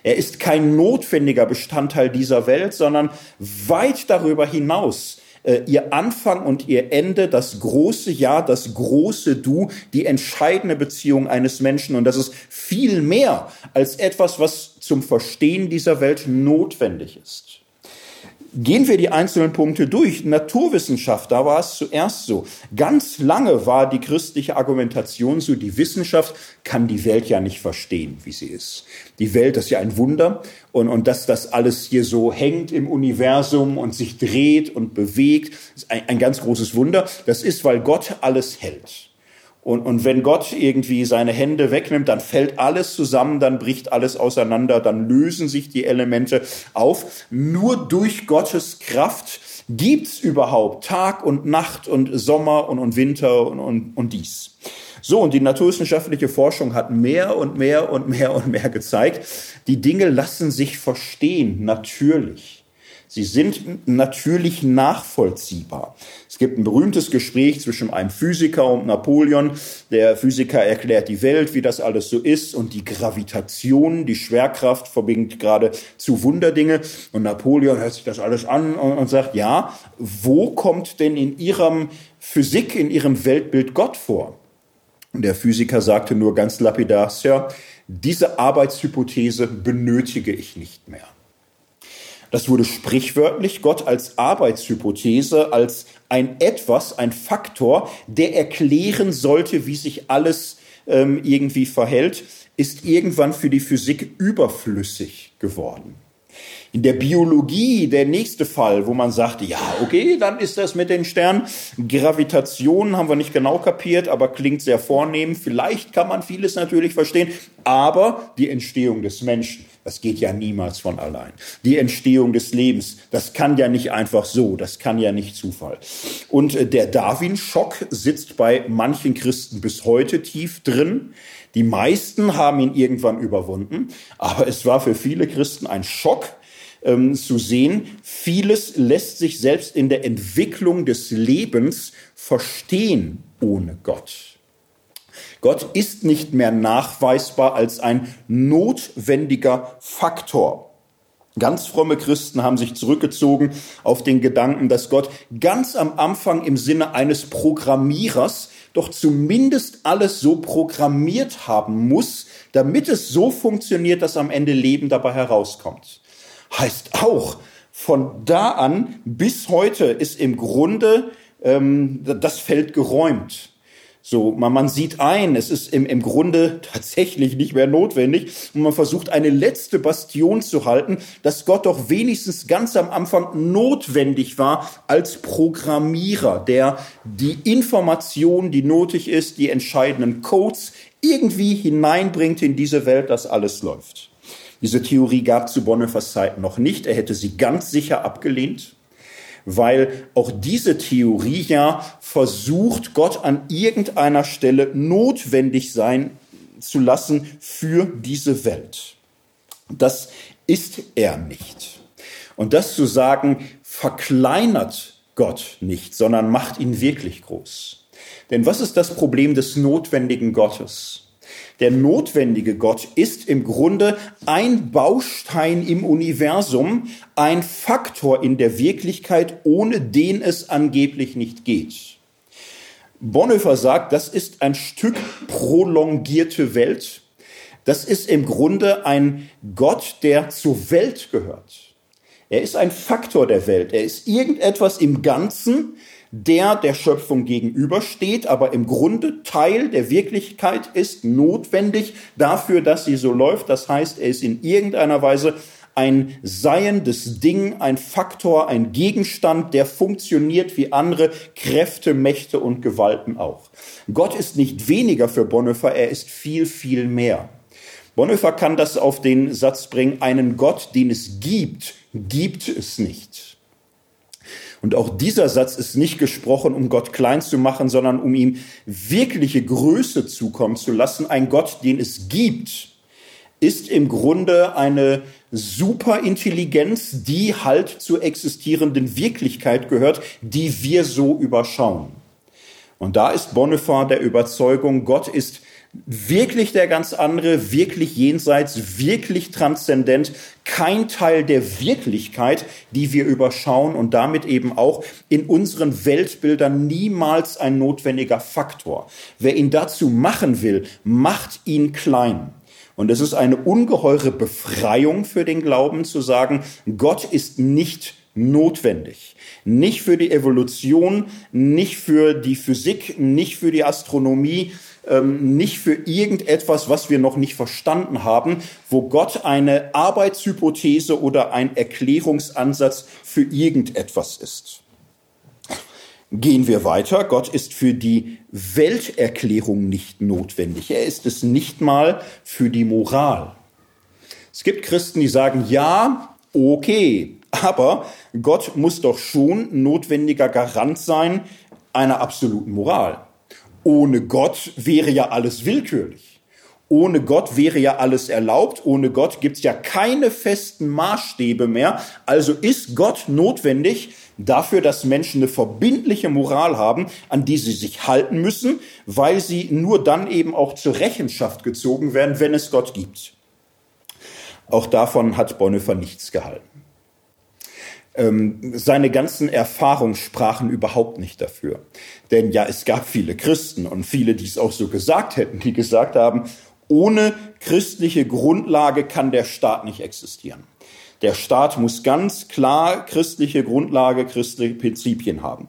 Er ist kein notwendiger Bestandteil dieser Welt, sondern weit darüber hinaus äh, ihr Anfang und ihr Ende, das große Ja, das große Du, die entscheidende Beziehung eines Menschen. Und das ist viel mehr als etwas, was zum Verstehen dieser Welt notwendig ist. Gehen wir die einzelnen Punkte durch. Naturwissenschaft, da war es zuerst so. Ganz lange war die christliche Argumentation so, die Wissenschaft kann die Welt ja nicht verstehen, wie sie ist. Die Welt ist ja ein Wunder und, und dass das alles hier so hängt im Universum und sich dreht und bewegt, ist ein, ein ganz großes Wunder. Das ist, weil Gott alles hält. Und, und wenn Gott irgendwie seine Hände wegnimmt, dann fällt alles zusammen, dann bricht alles auseinander, dann lösen sich die Elemente auf. Nur durch Gottes Kraft gibt's überhaupt Tag und Nacht und Sommer und, und Winter und, und, und dies. So, und die naturwissenschaftliche Forschung hat mehr und mehr und mehr und mehr gezeigt, die Dinge lassen sich verstehen, natürlich. Sie sind natürlich nachvollziehbar. Es gibt ein berühmtes Gespräch zwischen einem Physiker und Napoleon. Der Physiker erklärt die Welt, wie das alles so ist und die Gravitation, die Schwerkraft verbindet gerade zu Wunderdinge. Und Napoleon hört sich das alles an und sagt, ja, wo kommt denn in Ihrem Physik, in Ihrem Weltbild Gott vor? Und der Physiker sagte nur ganz lapidar, Sir, diese Arbeitshypothese benötige ich nicht mehr. Das wurde sprichwörtlich Gott als Arbeitshypothese, als ein Etwas, ein Faktor, der erklären sollte, wie sich alles ähm, irgendwie verhält, ist irgendwann für die Physik überflüssig geworden. In der Biologie der nächste Fall, wo man sagt, ja, okay, dann ist das mit den Sternen. Gravitation haben wir nicht genau kapiert, aber klingt sehr vornehm. Vielleicht kann man vieles natürlich verstehen, aber die Entstehung des Menschen, das geht ja niemals von allein. Die Entstehung des Lebens, das kann ja nicht einfach so, das kann ja nicht Zufall. Und äh, der Darwin-Schock sitzt bei manchen Christen bis heute tief drin. Die meisten haben ihn irgendwann überwunden, aber es war für viele Christen ein Schock, ähm, zu sehen, vieles lässt sich selbst in der Entwicklung des Lebens verstehen ohne Gott. Gott ist nicht mehr nachweisbar als ein notwendiger Faktor. Ganz fromme Christen haben sich zurückgezogen auf den Gedanken, dass Gott ganz am Anfang im Sinne eines Programmierers doch zumindest alles so programmiert haben muss, damit es so funktioniert, dass am Ende Leben dabei herauskommt heißt auch, von da an bis heute ist im Grunde ähm, das Feld geräumt. So, man, man sieht ein, es ist im, im Grunde tatsächlich nicht mehr notwendig und man versucht eine letzte Bastion zu halten, dass Gott doch wenigstens ganz am Anfang notwendig war als Programmierer, der die Information, die nötig ist, die entscheidenden Codes irgendwie hineinbringt in diese Welt, dass alles läuft. Diese Theorie gab zu Bonhoeffers Zeit noch nicht. Er hätte sie ganz sicher abgelehnt. Weil auch diese Theorie ja versucht, Gott an irgendeiner Stelle notwendig sein zu lassen für diese Welt. Das ist er nicht. Und das zu sagen, verkleinert Gott nicht, sondern macht ihn wirklich groß. Denn was ist das Problem des notwendigen Gottes? Der notwendige Gott ist im Grunde ein Baustein im Universum, ein Faktor in der Wirklichkeit, ohne den es angeblich nicht geht. Bonhoeffer sagt, das ist ein Stück prolongierte Welt. Das ist im Grunde ein Gott, der zur Welt gehört. Er ist ein Faktor der Welt. Er ist irgendetwas im Ganzen, der der Schöpfung gegenübersteht, aber im Grunde Teil der Wirklichkeit ist, notwendig dafür, dass sie so läuft. Das heißt, er ist in irgendeiner Weise ein seiendes Ding, ein Faktor, ein Gegenstand, der funktioniert wie andere Kräfte, Mächte und Gewalten auch. Gott ist nicht weniger für Bonhoeffer, er ist viel, viel mehr. Bonhoeffer kann das auf den Satz bringen, einen Gott, den es gibt, gibt es nicht. Und auch dieser Satz ist nicht gesprochen, um Gott klein zu machen, sondern um ihm wirkliche Größe zukommen zu lassen. Ein Gott, den es gibt, ist im Grunde eine Superintelligenz, die halt zur existierenden Wirklichkeit gehört, die wir so überschauen. Und da ist Bonhoeffer der Überzeugung, Gott ist wirklich der ganz andere, wirklich jenseits, wirklich transzendent, kein Teil der Wirklichkeit, die wir überschauen und damit eben auch in unseren Weltbildern niemals ein notwendiger Faktor. Wer ihn dazu machen will, macht ihn klein. Und es ist eine ungeheure Befreiung für den Glauben zu sagen, Gott ist nicht notwendig. Nicht für die Evolution, nicht für die Physik, nicht für die Astronomie, ähm, nicht für irgendetwas, was wir noch nicht verstanden haben, wo Gott eine Arbeitshypothese oder ein Erklärungsansatz für irgendetwas ist. Gehen wir weiter. Gott ist für die Welterklärung nicht notwendig. Er ist es nicht mal für die Moral. Es gibt Christen, die sagen, ja, okay, aber Gott muss doch schon notwendiger Garant sein einer absoluten Moral. Ohne Gott wäre ja alles willkürlich. Ohne Gott wäre ja alles erlaubt. Ohne Gott gibt es ja keine festen Maßstäbe mehr. Also ist Gott notwendig dafür, dass Menschen eine verbindliche Moral haben, an die sie sich halten müssen, weil sie nur dann eben auch zur Rechenschaft gezogen werden, wenn es Gott gibt. Auch davon hat Bonhoeffer nichts gehalten. Ähm, seine ganzen Erfahrungen sprachen überhaupt nicht dafür. Denn ja, es gab viele Christen und viele, die es auch so gesagt hätten, die gesagt haben, ohne christliche Grundlage kann der Staat nicht existieren. Der Staat muss ganz klar christliche Grundlage, christliche Prinzipien haben.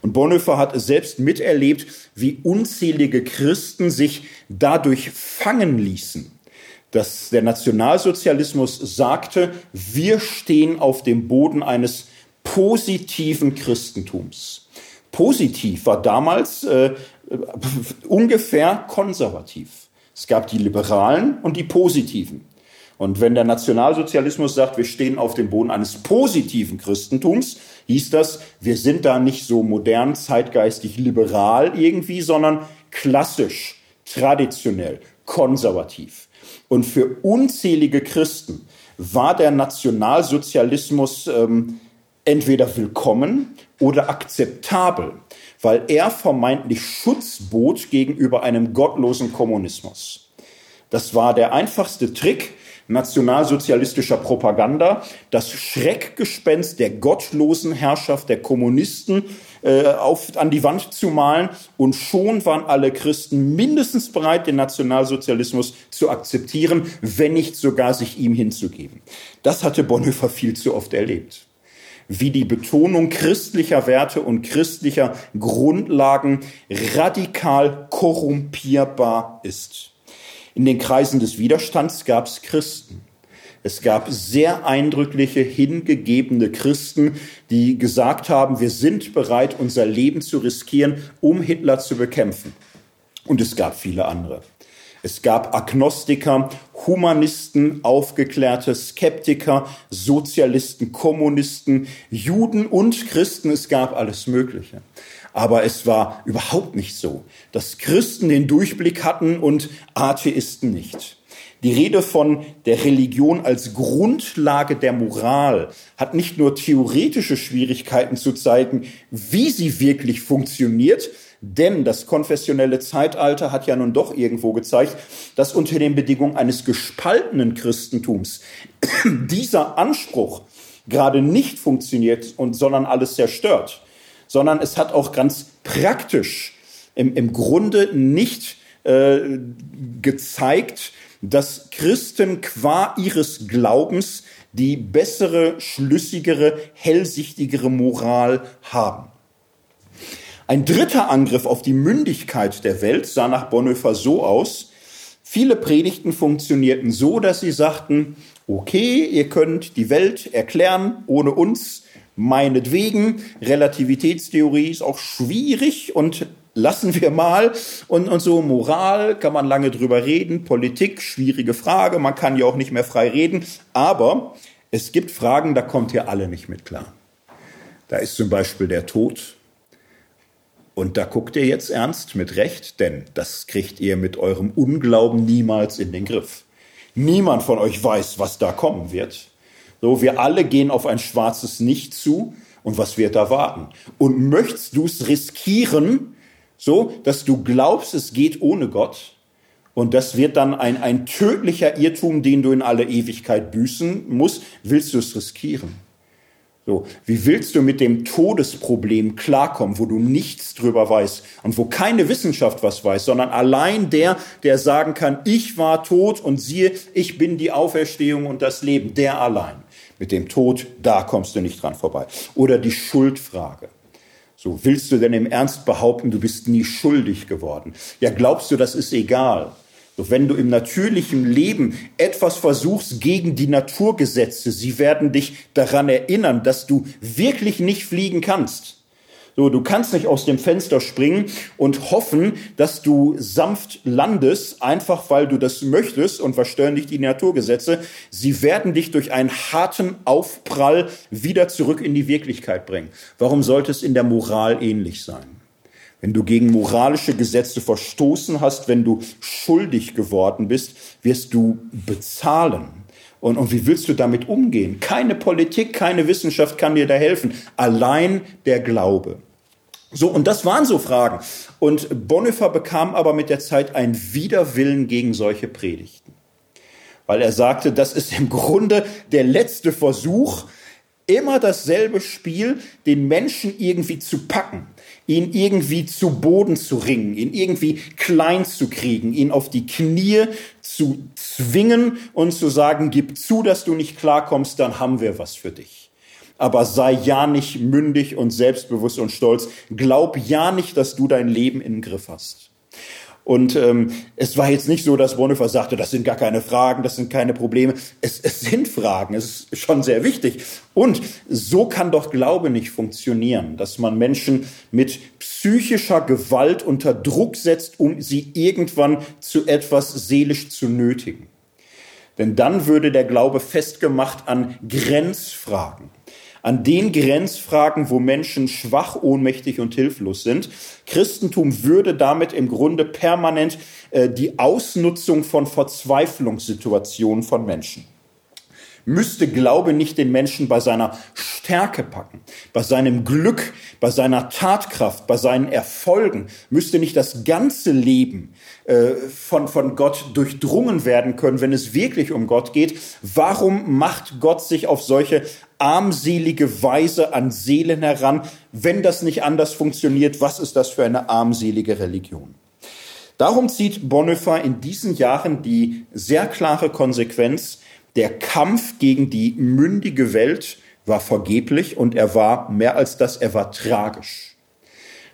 Und Bonhoeffer hat selbst miterlebt, wie unzählige Christen sich dadurch fangen ließen dass der Nationalsozialismus sagte, wir stehen auf dem Boden eines positiven Christentums. Positiv war damals äh, ungefähr konservativ. Es gab die Liberalen und die Positiven. Und wenn der Nationalsozialismus sagt, wir stehen auf dem Boden eines positiven Christentums, hieß das, wir sind da nicht so modern, zeitgeistig liberal irgendwie, sondern klassisch, traditionell, konservativ. Und für unzählige Christen war der Nationalsozialismus ähm, entweder willkommen oder akzeptabel, weil er vermeintlich Schutz bot gegenüber einem gottlosen Kommunismus. Das war der einfachste Trick nationalsozialistischer Propaganda, das Schreckgespenst der gottlosen Herrschaft der Kommunisten äh, auf, an die Wand zu malen. Und schon waren alle Christen mindestens bereit, den Nationalsozialismus zu akzeptieren, wenn nicht sogar sich ihm hinzugeben. Das hatte Bonhoeffer viel zu oft erlebt wie die Betonung christlicher Werte und christlicher Grundlagen radikal korrumpierbar ist. In den Kreisen des Widerstands gab es Christen. Es gab sehr eindrückliche, hingegebene Christen, die gesagt haben, wir sind bereit, unser Leben zu riskieren, um Hitler zu bekämpfen. Und es gab viele andere. Es gab Agnostiker, Humanisten, aufgeklärte Skeptiker, Sozialisten, Kommunisten, Juden und Christen. Es gab alles Mögliche. Aber es war überhaupt nicht so, dass Christen den Durchblick hatten und Atheisten nicht. Die Rede von der Religion als Grundlage der Moral hat nicht nur theoretische Schwierigkeiten zu zeigen, wie sie wirklich funktioniert, denn das konfessionelle Zeitalter hat ja nun doch irgendwo gezeigt, dass unter den Bedingungen eines gespaltenen Christentums dieser Anspruch gerade nicht funktioniert und sondern alles zerstört, sondern es hat auch ganz praktisch im, im Grunde nicht äh, gezeigt, dass Christen qua ihres Glaubens die bessere, schlüssigere, hellsichtigere Moral haben. Ein dritter Angriff auf die Mündigkeit der Welt sah nach Bonhoeffer so aus, viele Predigten funktionierten so, dass sie sagten, okay, ihr könnt die Welt erklären ohne uns, meinetwegen, Relativitätstheorie ist auch schwierig und lassen wir mal. Und, und so Moral kann man lange drüber reden, Politik, schwierige Frage, man kann ja auch nicht mehr frei reden. Aber es gibt Fragen, da kommt ihr alle nicht mit klar. Da ist zum Beispiel der Tod. Und da guckt ihr jetzt ernst mit Recht, denn das kriegt ihr mit eurem Unglauben niemals in den Griff. Niemand von euch weiß, was da kommen wird. So, wir alle gehen auf ein schwarzes Nicht zu. Und was wird da warten? Und möchtest du es riskieren, so, dass du glaubst, es geht ohne Gott. Und das wird dann ein, ein tödlicher Irrtum, den du in alle Ewigkeit büßen musst. Willst du es riskieren? So, wie willst du mit dem Todesproblem klarkommen, wo du nichts drüber weißt und wo keine Wissenschaft was weiß, sondern allein der, der sagen kann, ich war tot und siehe, ich bin die Auferstehung und das Leben, der allein. Mit dem Tod, da kommst du nicht dran vorbei. Oder die Schuldfrage. So, willst du denn im Ernst behaupten, du bist nie schuldig geworden? Ja, glaubst du, das ist egal? So, wenn du im natürlichen Leben etwas versuchst gegen die Naturgesetze, sie werden dich daran erinnern, dass du wirklich nicht fliegen kannst. So, du kannst nicht aus dem Fenster springen und hoffen, dass du sanft landest, einfach weil du das möchtest und was stören dich die Naturgesetze. Sie werden dich durch einen harten Aufprall wieder zurück in die Wirklichkeit bringen. Warum sollte es in der Moral ähnlich sein? Wenn du gegen moralische Gesetze verstoßen hast, wenn du schuldig geworden bist, wirst du bezahlen. Und, und wie willst du damit umgehen? Keine Politik, keine Wissenschaft kann dir da helfen. Allein der Glaube. So, und das waren so Fragen. Und Bonhoeffer bekam aber mit der Zeit ein Widerwillen gegen solche Predigten. Weil er sagte, das ist im Grunde der letzte Versuch, immer dasselbe Spiel, den Menschen irgendwie zu packen, ihn irgendwie zu Boden zu ringen, ihn irgendwie klein zu kriegen, ihn auf die Knie zu zwingen und zu sagen, gib zu, dass du nicht klarkommst, dann haben wir was für dich. Aber sei ja nicht mündig und selbstbewusst und stolz. Glaub ja nicht, dass du dein Leben in den Griff hast. Und ähm, es war jetzt nicht so, dass Bonhoeffer sagte, das sind gar keine Fragen, das sind keine Probleme. Es, es sind Fragen, es ist schon sehr wichtig. Und so kann doch Glaube nicht funktionieren, dass man Menschen mit psychischer Gewalt unter Druck setzt, um sie irgendwann zu etwas seelisch zu nötigen. Denn dann würde der Glaube festgemacht an Grenzfragen an den Grenzfragen, wo Menschen schwach, ohnmächtig und hilflos sind. Christentum würde damit im Grunde permanent äh, die Ausnutzung von Verzweiflungssituationen von Menschen müsste Glaube nicht den Menschen bei seiner Stärke packen, bei seinem Glück, bei seiner Tatkraft, bei seinen Erfolgen, müsste nicht das ganze Leben äh, von, von Gott durchdrungen werden können, wenn es wirklich um Gott geht. Warum macht Gott sich auf solche armselige Weise an Seelen heran? Wenn das nicht anders funktioniert, was ist das für eine armselige Religion? Darum zieht Bonhoeffer in diesen Jahren die sehr klare Konsequenz, der Kampf gegen die mündige Welt war vergeblich und er war mehr als das, er war tragisch.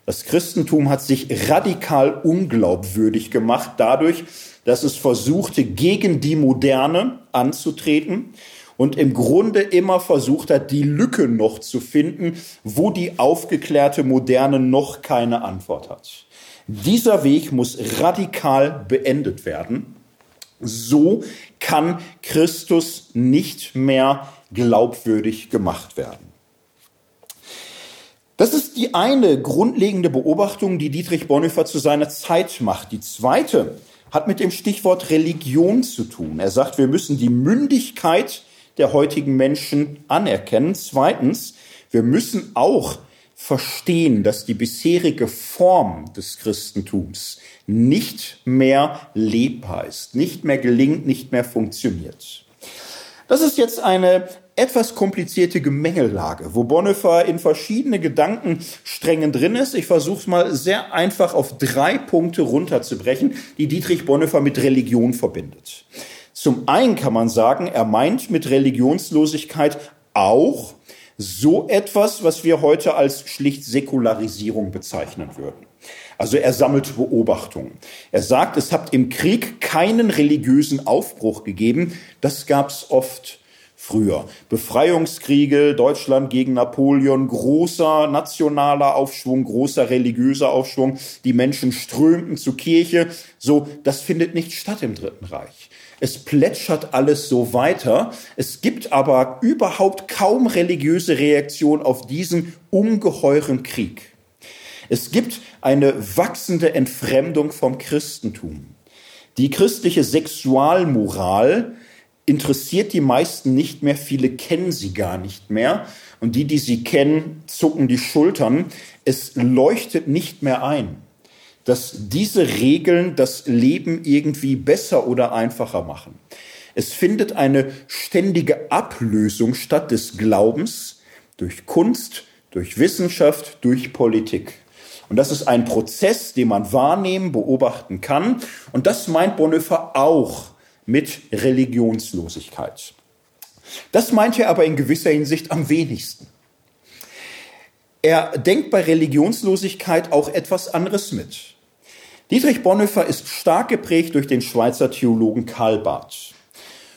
Das Christentum hat sich radikal unglaubwürdig gemacht dadurch, dass es versuchte, gegen die Moderne anzutreten und im Grunde immer versucht hat, die Lücke noch zu finden, wo die aufgeklärte Moderne noch keine Antwort hat. Dieser Weg muss radikal beendet werden. So kann Christus nicht mehr glaubwürdig gemacht werden. Das ist die eine grundlegende Beobachtung, die Dietrich Bonhoeffer zu seiner Zeit macht. Die zweite hat mit dem Stichwort Religion zu tun. Er sagt, wir müssen die Mündigkeit der heutigen Menschen anerkennen. Zweitens, wir müssen auch verstehen, dass die bisherige Form des Christentums nicht mehr lebbar ist, nicht mehr gelingt, nicht mehr funktioniert. Das ist jetzt eine etwas komplizierte Gemengelage, wo Bonhoeffer in verschiedene Gedankensträngen drin ist. Ich versuche es mal sehr einfach auf drei Punkte runterzubrechen, die Dietrich Bonhoeffer mit Religion verbindet. Zum einen kann man sagen, er meint mit Religionslosigkeit auch so etwas, was wir heute als schlicht Säkularisierung bezeichnen würden. Also er sammelt Beobachtungen. Er sagt, es hat im Krieg keinen religiösen Aufbruch gegeben. Das gab es oft früher. Befreiungskriege, Deutschland gegen Napoleon, großer nationaler Aufschwung, großer religiöser Aufschwung. Die Menschen strömten zur Kirche. So, das findet nicht statt im Dritten Reich. Es plätschert alles so weiter. Es gibt aber überhaupt kaum religiöse Reaktion auf diesen ungeheuren Krieg. Es gibt eine wachsende Entfremdung vom Christentum. Die christliche Sexualmoral interessiert die meisten nicht mehr, viele kennen sie gar nicht mehr. Und die, die sie kennen, zucken die Schultern. Es leuchtet nicht mehr ein, dass diese Regeln das Leben irgendwie besser oder einfacher machen. Es findet eine ständige Ablösung statt des Glaubens durch Kunst, durch Wissenschaft, durch Politik. Und das ist ein Prozess, den man wahrnehmen, beobachten kann. Und das meint Bonhoeffer auch mit Religionslosigkeit. Das meint er aber in gewisser Hinsicht am wenigsten. Er denkt bei Religionslosigkeit auch etwas anderes mit. Dietrich Bonhoeffer ist stark geprägt durch den Schweizer Theologen Karl Barth.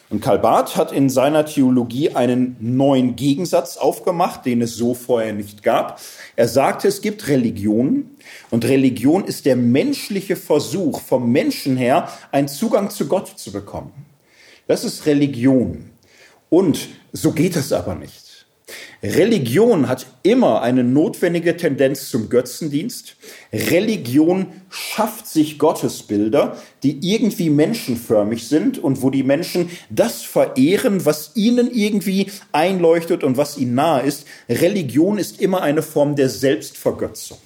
Und Karl Barth hat in seiner Theologie einen neuen Gegensatz aufgemacht, den es so vorher nicht gab. Er sagte, es gibt Religion und Religion ist der menschliche Versuch, vom Menschen her einen Zugang zu Gott zu bekommen. Das ist Religion. Und so geht es aber nicht. Religion hat immer eine notwendige Tendenz zum Götzendienst. Religion schafft sich Gottesbilder, die irgendwie menschenförmig sind und wo die Menschen das verehren, was ihnen irgendwie einleuchtet und was ihnen nahe ist. Religion ist immer eine Form der Selbstvergötzung.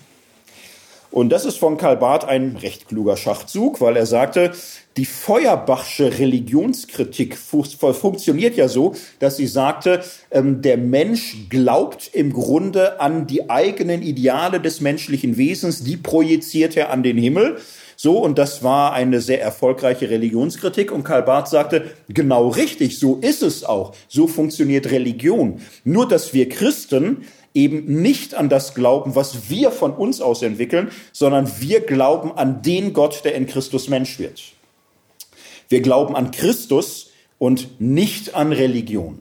Und das ist von Karl Barth ein recht kluger Schachzug, weil er sagte, die Feuerbachsche Religionskritik funktioniert ja so, dass sie sagte, ähm, der Mensch glaubt im Grunde an die eigenen Ideale des menschlichen Wesens, die projiziert er an den Himmel. So, und das war eine sehr erfolgreiche Religionskritik. Und Karl Barth sagte, genau richtig, so ist es auch. So funktioniert Religion. Nur, dass wir Christen eben nicht an das glauben, was wir von uns aus entwickeln, sondern wir glauben an den Gott, der in Christus Mensch wird. Wir glauben an Christus und nicht an Religion.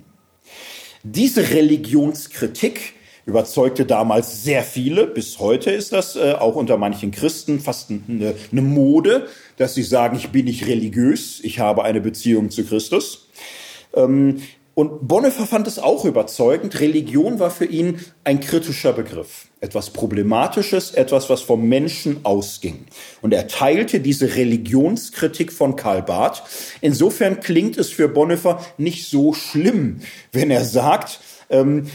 Diese Religionskritik überzeugte damals sehr viele. Bis heute ist das äh, auch unter manchen Christen fast eine, eine Mode, dass sie sagen, ich bin nicht religiös, ich habe eine Beziehung zu Christus. Ähm, und Bonhoeffer fand es auch überzeugend. Religion war für ihn ein kritischer Begriff. Etwas Problematisches, etwas, was vom Menschen ausging. Und er teilte diese Religionskritik von Karl Barth. Insofern klingt es für Bonhoeffer nicht so schlimm, wenn er sagt, ähm,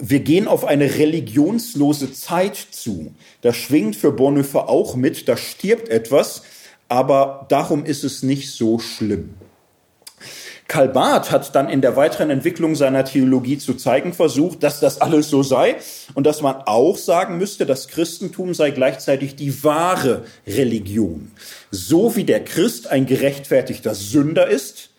wir gehen auf eine religionslose Zeit zu. Das schwingt für Bonhoeffer auch mit, da stirbt etwas, aber darum ist es nicht so schlimm. Karl Barth hat dann in der weiteren Entwicklung seiner Theologie zu zeigen versucht, dass das alles so sei und dass man auch sagen müsste, das Christentum sei gleichzeitig die wahre Religion. So wie der Christ ein gerechtfertigter Sünder ist,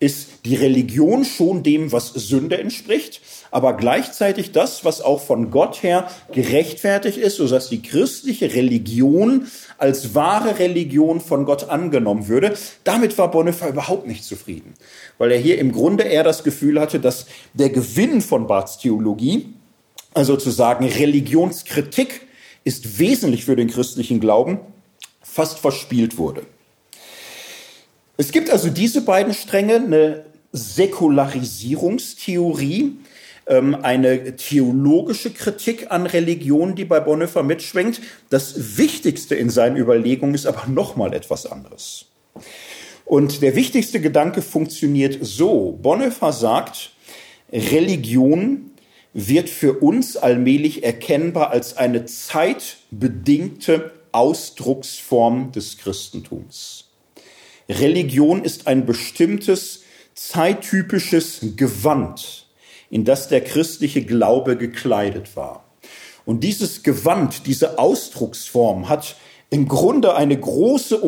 ist die Religion schon dem, was Sünde entspricht, aber gleichzeitig das, was auch von Gott her gerechtfertigt ist, sodass die christliche Religion als wahre Religion von Gott angenommen würde. Damit war Bonhoeffer überhaupt nicht zufrieden, weil er hier im Grunde eher das Gefühl hatte, dass der Gewinn von Barths Theologie, also zu sagen Religionskritik, ist wesentlich für den christlichen Glauben, fast verspielt wurde. Es gibt also diese beiden Stränge, eine Säkularisierungstheorie, ähm, eine theologische Kritik an Religion, die bei Bonhoeffer mitschwenkt. Das Wichtigste in seinen Überlegungen ist aber nochmal etwas anderes. Und der wichtigste Gedanke funktioniert so. Bonhoeffer sagt, Religion wird für uns allmählich erkennbar als eine zeitbedingte Ausdrucksform des Christentums. Religion ist ein bestimmtes zeittypisches Gewand, in das der christliche Glaube gekleidet war. Und dieses Gewand, diese Ausdrucksform hat im Grunde eine große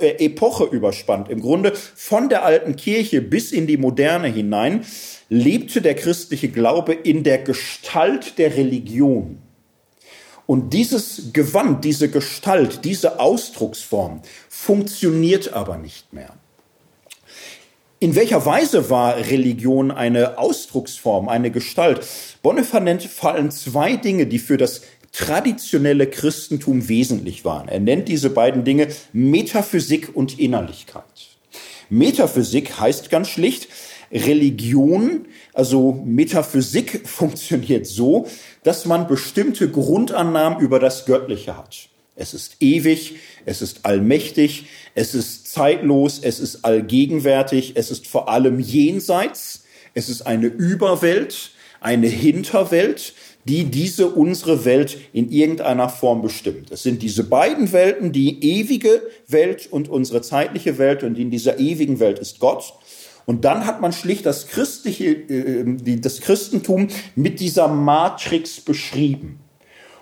äh, Epoche überspannt. Im Grunde von der alten Kirche bis in die Moderne hinein lebte der christliche Glaube in der Gestalt der Religion. Und dieses Gewand, diese Gestalt, diese Ausdrucksform funktioniert aber nicht mehr. In welcher Weise war Religion eine Ausdrucksform, eine Gestalt? Bonhoeffer nennt vor allem zwei Dinge, die für das traditionelle Christentum wesentlich waren. Er nennt diese beiden Dinge Metaphysik und Innerlichkeit. Metaphysik heißt ganz schlicht, Religion, also Metaphysik funktioniert so, dass man bestimmte Grundannahmen über das Göttliche hat. Es ist ewig, es ist allmächtig, es ist zeitlos, es ist allgegenwärtig, es ist vor allem jenseits, es ist eine Überwelt, eine Hinterwelt, die diese unsere Welt in irgendeiner Form bestimmt. Es sind diese beiden Welten, die ewige Welt und unsere zeitliche Welt und in dieser ewigen Welt ist Gott. Und dann hat man schlicht das christliche, äh, das Christentum mit dieser Matrix beschrieben.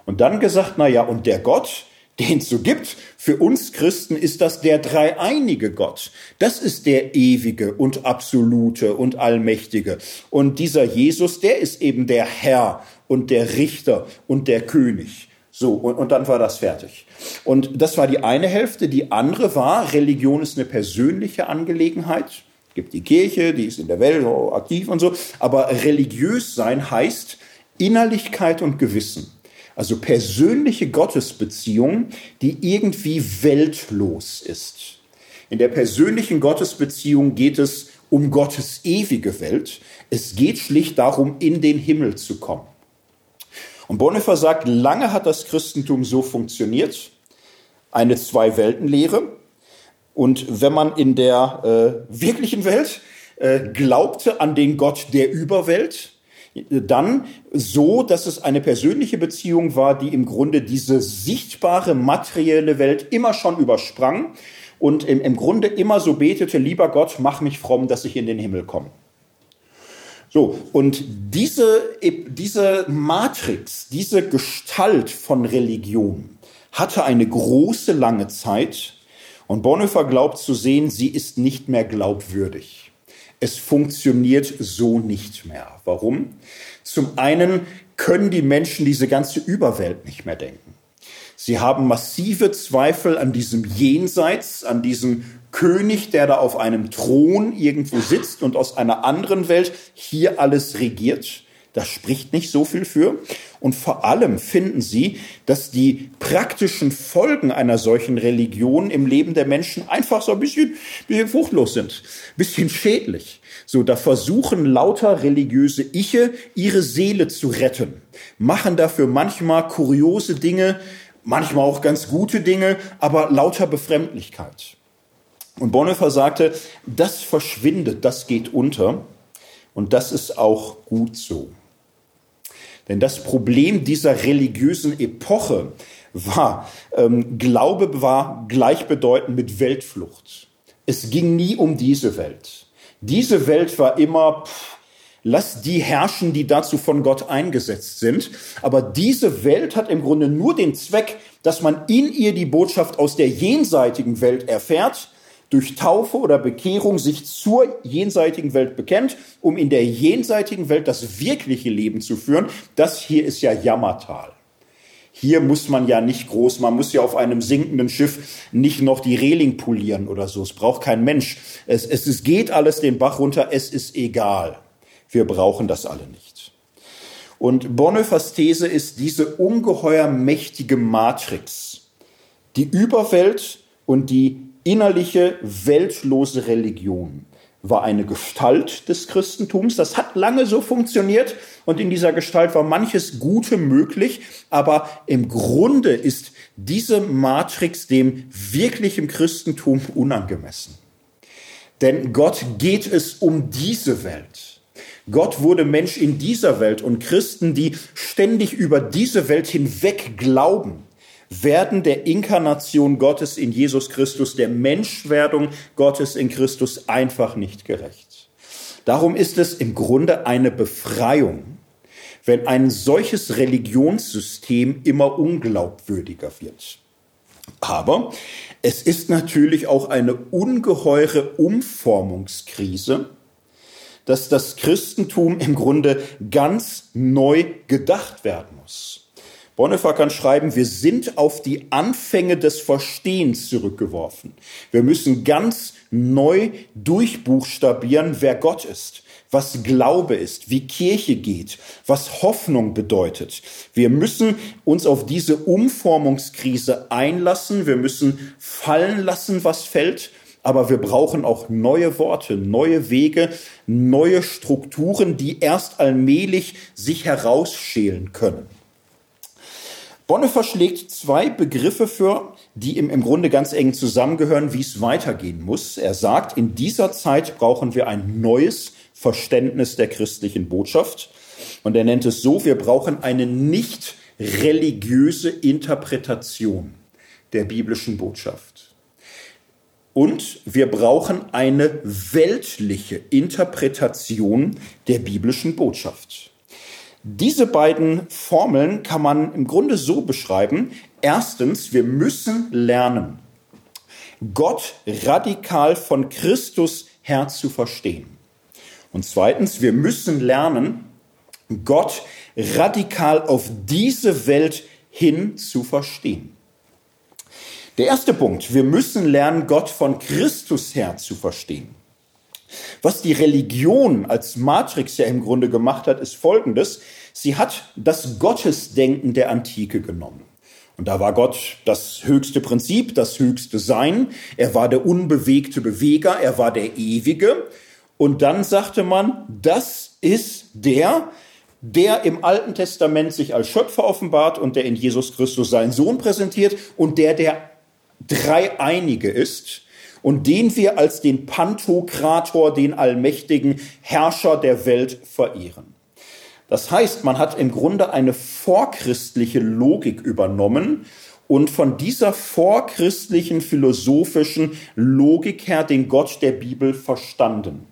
Und dann gesagt, na ja, und der Gott, den es so gibt. Für uns Christen ist das der dreieinige Gott. Das ist der ewige und absolute und allmächtige. Und dieser Jesus, der ist eben der Herr und der Richter und der König. So, und, und dann war das fertig. Und das war die eine Hälfte. Die andere war, Religion ist eine persönliche Angelegenheit. Gibt die Kirche, die ist in der Welt aktiv und so. Aber religiös sein heißt Innerlichkeit und Gewissen. Also persönliche Gottesbeziehung, die irgendwie weltlos ist. In der persönlichen Gottesbeziehung geht es um Gottes ewige Welt. Es geht schlicht darum, in den Himmel zu kommen. Und Bonhoeffer sagt, lange hat das Christentum so funktioniert, eine Zwei-Welten-Lehre. Und wenn man in der äh, wirklichen Welt äh, glaubte an den Gott der Überwelt, dann so, dass es eine persönliche Beziehung war, die im Grunde diese sichtbare materielle Welt immer schon übersprang und im, im Grunde immer so betete, lieber Gott, mach mich fromm, dass ich in den Himmel komme. So, und diese, diese Matrix, diese Gestalt von Religion hatte eine große, lange Zeit und Bonhoeffer glaubt zu sehen, sie ist nicht mehr glaubwürdig. Es funktioniert so nicht mehr. Warum? Zum einen können die Menschen diese ganze Überwelt nicht mehr denken. Sie haben massive Zweifel an diesem Jenseits, an diesem König, der da auf einem Thron irgendwo sitzt und aus einer anderen Welt hier alles regiert. Das spricht nicht so viel für. Und vor allem finden sie, dass die praktischen Folgen einer solchen Religion im Leben der Menschen einfach so ein bisschen, bisschen fruchtlos sind, ein bisschen schädlich. So, da versuchen lauter religiöse Iche ihre Seele zu retten, machen dafür manchmal kuriose Dinge, manchmal auch ganz gute Dinge, aber lauter Befremdlichkeit. Und Bonhoeffer sagte, das verschwindet, das geht unter. Und das ist auch gut so. Denn das Problem dieser religiösen Epoche war, ähm, Glaube war gleichbedeutend mit Weltflucht. Es ging nie um diese Welt. Diese Welt war immer, pff, lass die herrschen, die dazu von Gott eingesetzt sind. Aber diese Welt hat im Grunde nur den Zweck, dass man in ihr die Botschaft aus der jenseitigen Welt erfährt durch Taufe oder Bekehrung sich zur jenseitigen Welt bekennt, um in der jenseitigen Welt das wirkliche Leben zu führen. Das hier ist ja Jammertal. Hier muss man ja nicht groß, man muss ja auf einem sinkenden Schiff nicht noch die Reling polieren oder so. Es braucht kein Mensch. Es, es, es geht alles den Bach runter, es ist egal. Wir brauchen das alle nicht. Und Bonhoeffers These ist diese ungeheuer mächtige Matrix. Die Überwelt Und die innerliche, weltlose Religion war eine Gestalt des Christentums. Das hat lange so funktioniert und in dieser Gestalt war manches Gute möglich, aber im Grunde ist diese Matrix dem wirklichen Christentum unangemessen. Denn Gott geht es um diese Welt. Gott wurde Mensch in dieser Welt und Christen, die ständig über diese Welt hinweg glauben, werden der Inkarnation Gottes in Jesus Christus, der Menschwerdung Gottes in Christus einfach nicht gerecht. Darum ist es im Grunde eine Befreiung, wenn ein solches Religionssystem immer unglaubwürdiger wird. Aber es ist natürlich auch eine ungeheure Umformungskrise, dass das Christentum im Grunde ganz neu gedacht werden muss. Bonhoeffer kann schreiben, wir sind auf die Anfänge des Verstehens zurückgeworfen. Wir müssen ganz neu durchbuchstabieren, wer Gott ist, was Glaube ist, wie Kirche geht, was Hoffnung bedeutet. Wir müssen uns auf diese Umformungskrise einlassen. Wir müssen fallen lassen, was fällt. Aber wir brauchen auch neue Worte, neue Wege, neue Strukturen, die erst allmählich sich herausschälen können. Bonhoeffer schlägt zwei Begriffe für, die im, im Grunde ganz eng zusammengehören, wie es weitergehen muss. Er sagt, in dieser Zeit brauchen wir ein neues Verständnis der christlichen Botschaft. Und er nennt es so, wir brauchen eine nicht religiöse Interpretation der biblischen Botschaft. Und wir brauchen eine weltliche Interpretation der biblischen Botschaft. Diese beiden Formeln kann man im Grunde so beschreiben. Erstens, wir müssen lernen, Gott radikal von Christus her zu verstehen. Und zweitens, wir müssen lernen, Gott radikal auf diese Welt hin zu verstehen. Der erste Punkt, wir müssen lernen, Gott von Christus her zu verstehen. Was die Religion als Matrix ja im Grunde gemacht hat, ist Folgendes. Sie hat das Gottesdenken der Antike genommen. Und da war Gott das höchste Prinzip, das höchste Sein. Er war der unbewegte Beweger, er war der Ewige. Und dann sagte man, das ist der, der im Alten Testament sich als Schöpfer offenbart und der in Jesus Christus seinen Sohn präsentiert und der der Dreieinige ist und den wir als den Pantokrator, den allmächtigen Herrscher der Welt verehren. Das heißt, man hat im Grunde eine vorchristliche Logik übernommen und von dieser vorchristlichen philosophischen Logik her den Gott der Bibel verstanden.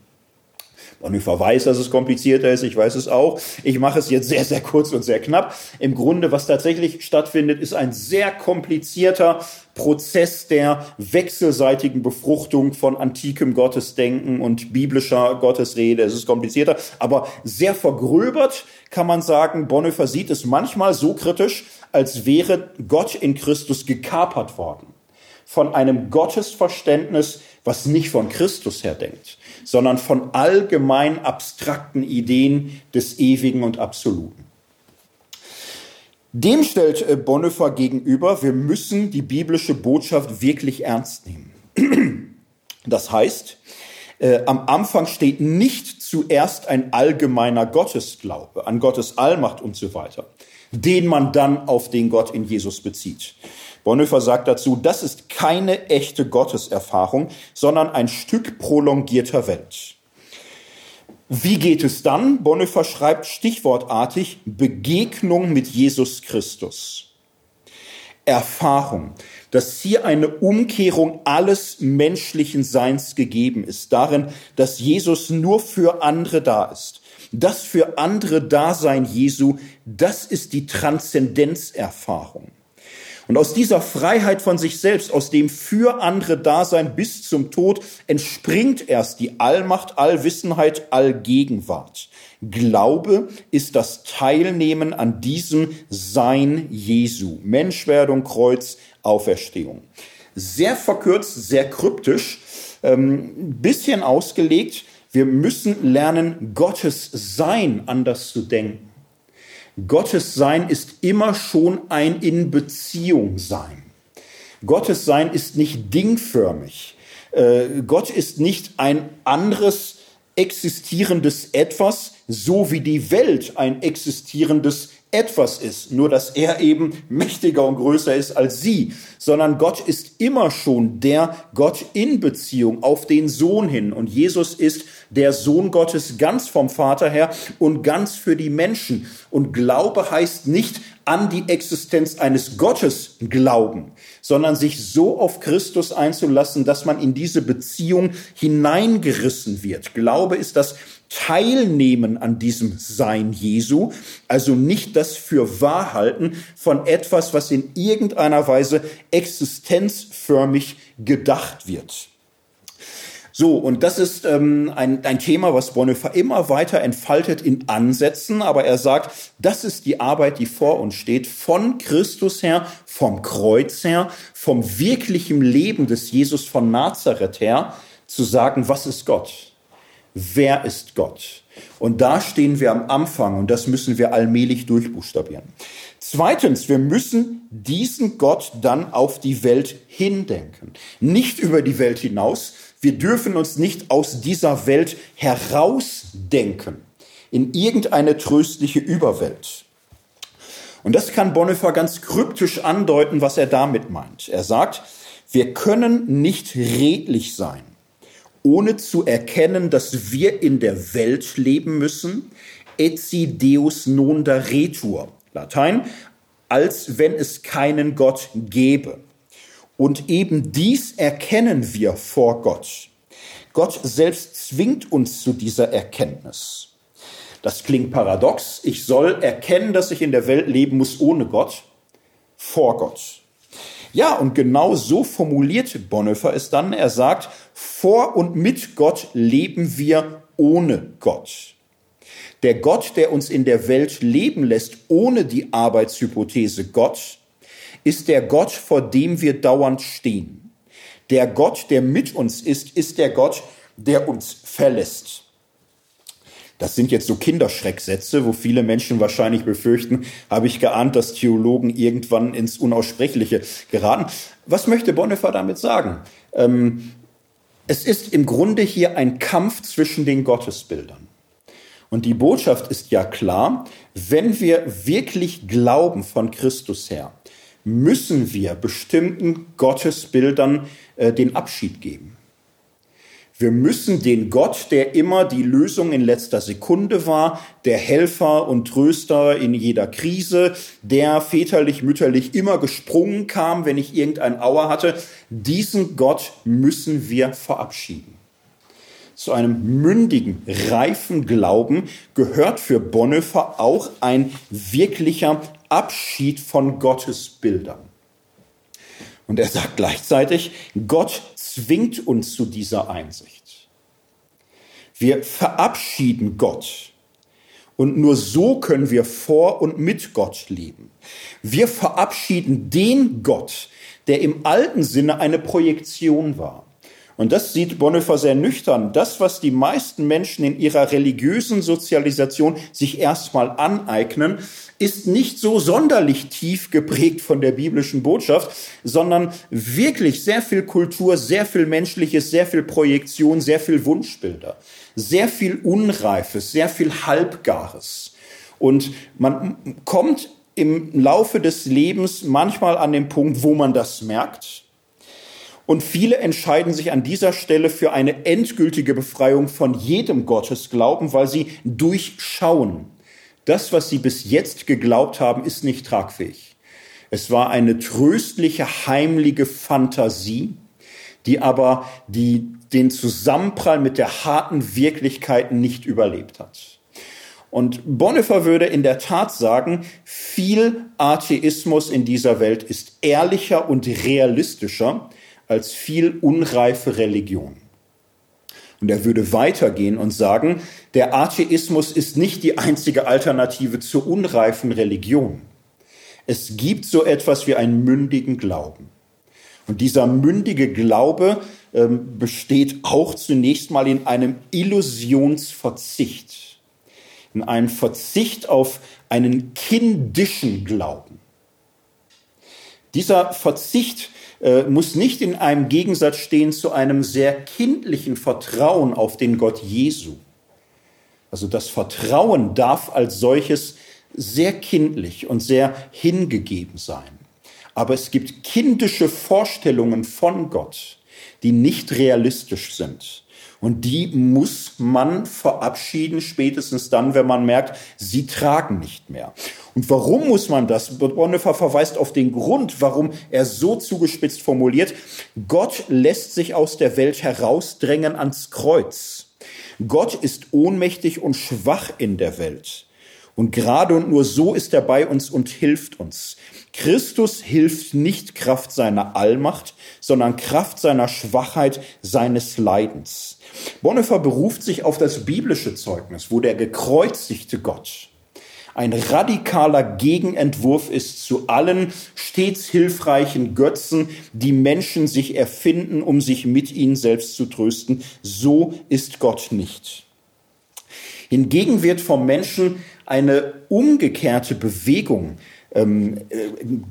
Bonhoeffer weiß, dass es komplizierter ist, ich weiß es auch. Ich mache es jetzt sehr, sehr kurz und sehr knapp. Im Grunde, was tatsächlich stattfindet, ist ein sehr komplizierter Prozess der wechselseitigen Befruchtung von antikem Gottesdenken und biblischer Gottesrede. Es ist komplizierter, aber sehr vergröbert kann man sagen, Bonhoeffer sieht es manchmal so kritisch, als wäre Gott in Christus gekapert worden von einem Gottesverständnis, was nicht von Christus her denkt, sondern von allgemein abstrakten Ideen des Ewigen und Absoluten. Dem stellt äh, Bonhoeffer gegenüber, wir müssen die biblische Botschaft wirklich ernst nehmen. Das heißt, äh, am Anfang steht nicht zuerst ein allgemeiner Gottesglaube an Gottes Allmacht und so weiter, den man dann auf den Gott in Jesus bezieht, Bonhoeffer sagt dazu, das ist keine echte Gotteserfahrung, sondern ein Stück prolongierter Welt. Wie geht es dann? Bonhoeffer schreibt stichwortartig Begegnung mit Jesus Christus. Erfahrung, dass hier eine Umkehrung alles menschlichen Seins gegeben ist, darin, dass Jesus nur für andere da ist. Das für andere Dasein Jesu, das ist die Transzendenzerfahrung. Und aus dieser Freiheit von sich selbst, aus dem für andere Dasein bis zum Tod, entspringt erst die Allmacht, Allwissenheit, Allgegenwart. Glaube ist das Teilnehmen an diesem Sein Jesu. Menschwerdung, Kreuz, Auferstehung. Sehr verkürzt, sehr kryptisch, ähm, bisschen ausgelegt. Wir müssen lernen, Gottes Sein anders zu denken. Gottes Sein ist immer schon ein in Beziehung sein. Gottes Sein ist nicht dingförmig. Äh, Gott ist nicht ein anderes existierendes Etwas, so wie die Welt ein existierendes etwas ist, nur dass er eben mächtiger und größer ist als sie, sondern Gott ist immer schon der Gott in Beziehung auf den Sohn hin. Und Jesus ist der Sohn Gottes ganz vom Vater her und ganz für die Menschen. Und Glaube heißt nicht an die Existenz eines Gottes glauben, sondern sich so auf Christus einzulassen, dass man in diese Beziehung hineingerissen wird. Glaube ist das Teilnehmen an diesem Sein Jesu, also nicht das für wahr halten von etwas, was in irgendeiner Weise existenzförmig gedacht wird. So, und das ist ähm, ein, ein Thema, was Bonhoeffer immer weiter entfaltet in Ansätzen, aber er sagt, das ist die Arbeit, die vor uns steht, von Christus her, vom Kreuz her, vom wirklichen Leben des Jesus von Nazareth her, zu sagen, was ist Gott? Wer ist Gott? Und da stehen wir am Anfang und das müssen wir allmählich durchbuchstabieren. Zweitens, wir müssen diesen Gott dann auf die Welt hindenken. Nicht über die Welt hinaus. Wir dürfen uns nicht aus dieser Welt herausdenken in irgendeine tröstliche Überwelt. Und das kann Bonhoeffer ganz kryptisch andeuten, was er damit meint. Er sagt, wir können nicht redlich sein ohne zu erkennen, dass wir in der Welt leben müssen, etsi deus non daretur, Latein, als wenn es keinen Gott gäbe. Und eben dies erkennen wir vor Gott. Gott selbst zwingt uns zu dieser Erkenntnis. Das klingt paradox. Ich soll erkennen, dass ich in der Welt leben muss ohne Gott, vor Gott. Ja, und genau so formuliert Bonhoeffer es dann. Er sagt, vor und mit Gott leben wir ohne Gott. Der Gott, der uns in der Welt leben lässt, ohne die Arbeitshypothese Gott, ist der Gott, vor dem wir dauernd stehen. Der Gott, der mit uns ist, ist der Gott, der uns verlässt. Das sind jetzt so Kinderschrecksätze, wo viele Menschen wahrscheinlich befürchten, habe ich geahnt, dass Theologen irgendwann ins Unaussprechliche geraten. Was möchte Bonhoeffer damit sagen? Ähm, es ist im Grunde hier ein Kampf zwischen den Gottesbildern. Und die Botschaft ist ja klar, wenn wir wirklich glauben von Christus her, müssen wir bestimmten Gottesbildern äh, den Abschied geben. Wir müssen den Gott, der immer die Lösung in letzter Sekunde war, der Helfer und Tröster in jeder Krise, der väterlich, mütterlich immer gesprungen kam, wenn ich irgendein Auer hatte, diesen Gott müssen wir verabschieden. Zu einem mündigen, reifen Glauben gehört für Bonhoeffer auch ein wirklicher Abschied von Gottesbildern. Und er sagt gleichzeitig, Gott zwingt uns zu dieser Einsicht. Wir verabschieden Gott. Und nur so können wir vor und mit Gott leben. Wir verabschieden den Gott, der im alten Sinne eine Projektion war. Und das sieht Bonhoeffer sehr nüchtern. Das, was die meisten Menschen in ihrer religiösen Sozialisation sich erstmal aneignen, ist nicht so sonderlich tief geprägt von der biblischen Botschaft, sondern wirklich sehr viel Kultur, sehr viel Menschliches, sehr viel Projektion, sehr viel Wunschbilder, sehr viel Unreifes, sehr viel Halbgares. Und man kommt im Laufe des Lebens manchmal an den Punkt, wo man das merkt und viele entscheiden sich an dieser Stelle für eine endgültige Befreiung von jedem Gottesglauben, weil sie durchschauen. Das, was sie bis jetzt geglaubt haben, ist nicht tragfähig. Es war eine tröstliche, heimliche Fantasie, die aber die, den Zusammenprall mit der harten Wirklichkeit nicht überlebt hat. Und Bonhoeffer würde in der Tat sagen, viel Atheismus in dieser Welt ist ehrlicher und realistischer als viel unreife Religion. Und er würde weitergehen und sagen, der Atheismus ist nicht die einzige Alternative zur unreifen Religion. Es gibt so etwas wie einen mündigen Glauben. Und dieser mündige Glaube ähm, besteht auch zunächst mal in einem Illusionsverzicht, in einem Verzicht auf einen kindischen Glauben. Dieser Verzicht äh, muss nicht in einem Gegensatz stehen zu einem sehr kindlichen Vertrauen auf den Gott Jesu. Also das Vertrauen darf als solches sehr kindlich und sehr hingegeben sein. Aber es gibt kindische Vorstellungen von Gott, die nicht realistisch sind. Und die muss man verabschieden, spätestens dann, wenn man merkt, sie tragen nicht mehr. Und warum muss man das? Bonhoeffer verweist auf den Grund, warum er so zugespitzt formuliert. Gott lässt sich aus der Welt herausdrängen ans Kreuz. Gott ist ohnmächtig und schwach in der Welt. Und gerade und nur so ist er bei uns und hilft uns. Christus hilft nicht Kraft seiner Allmacht, sondern Kraft seiner Schwachheit, seines Leidens. Bonhoeffer beruft sich auf das biblische Zeugnis, wo der gekreuzigte Gott ein radikaler Gegenentwurf ist zu allen stets hilfreichen Götzen, die Menschen sich erfinden, um sich mit ihnen selbst zu trösten. So ist Gott nicht. Hingegen wird vom Menschen eine umgekehrte Bewegung ähm, äh,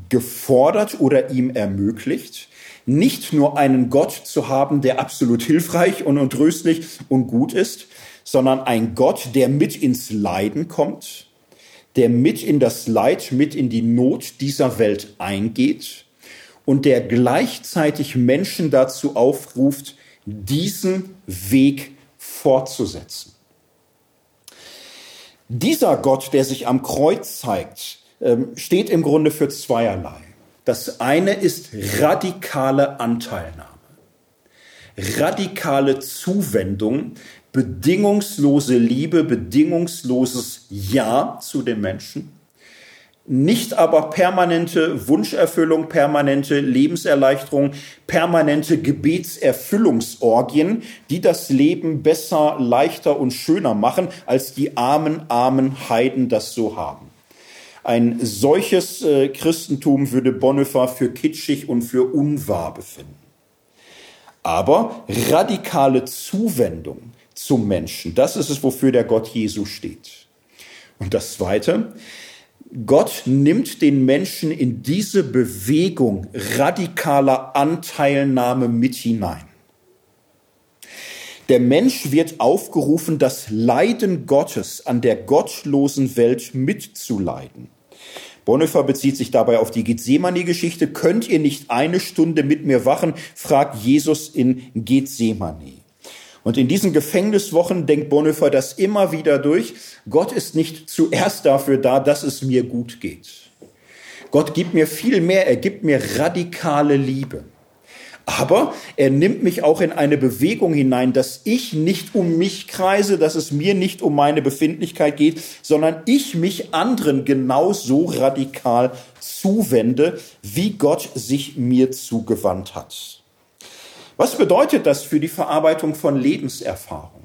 gefordert oder ihm ermöglicht, nicht nur einen Gott zu haben, der absolut hilfreich und, und tröstlich und gut ist, sondern ein Gott, der mit ins Leiden kommt, der mit in das Leid, mit in die Not dieser Welt eingeht und der gleichzeitig Menschen dazu aufruft, diesen Weg fortzusetzen. Dieser Gott, der sich am Kreuz zeigt, ähm, steht im Grunde für zweierlei. Das eine ist radikale Anteilnahme, radikale Zuwendung, bedingungslose Liebe, bedingungsloses Ja zu dem Menschen, nicht aber permanente Wunscherfüllung, permanente Lebenserleichterung, permanente Gebetserfüllungsorgien, die das Leben besser, leichter und schöner machen, als die armen, armen Heiden das so haben. Ein solches äh, Christentum würde Bonhoeffer für kitschig und für unwahr befinden. Aber radikale Zuwendung zum Menschen, das ist es, wofür der Gott Jesu steht. Und das Zweite, Gott nimmt den Menschen in diese Bewegung radikaler Anteilnahme mit hinein. Der Mensch wird aufgerufen, das Leiden Gottes an der gottlosen Welt mitzuleiden. Bonhoeffer bezieht sich dabei auf die Gethsemane-Geschichte. Könnt ihr nicht eine Stunde mit mir wachen? fragt Jesus in Gethsemane. Und in diesen Gefängniswochen denkt Bonhoeffer das immer wieder durch. Gott ist nicht zuerst dafür da, dass es mir gut geht. Gott gibt mir viel mehr. Er gibt mir radikale Liebe. Aber er nimmt mich auch in eine Bewegung hinein, dass ich nicht um mich kreise, dass es mir nicht um meine Befindlichkeit geht, sondern ich mich anderen genauso radikal zuwende, wie Gott sich mir zugewandt hat. Was bedeutet das für die Verarbeitung von Lebenserfahrung?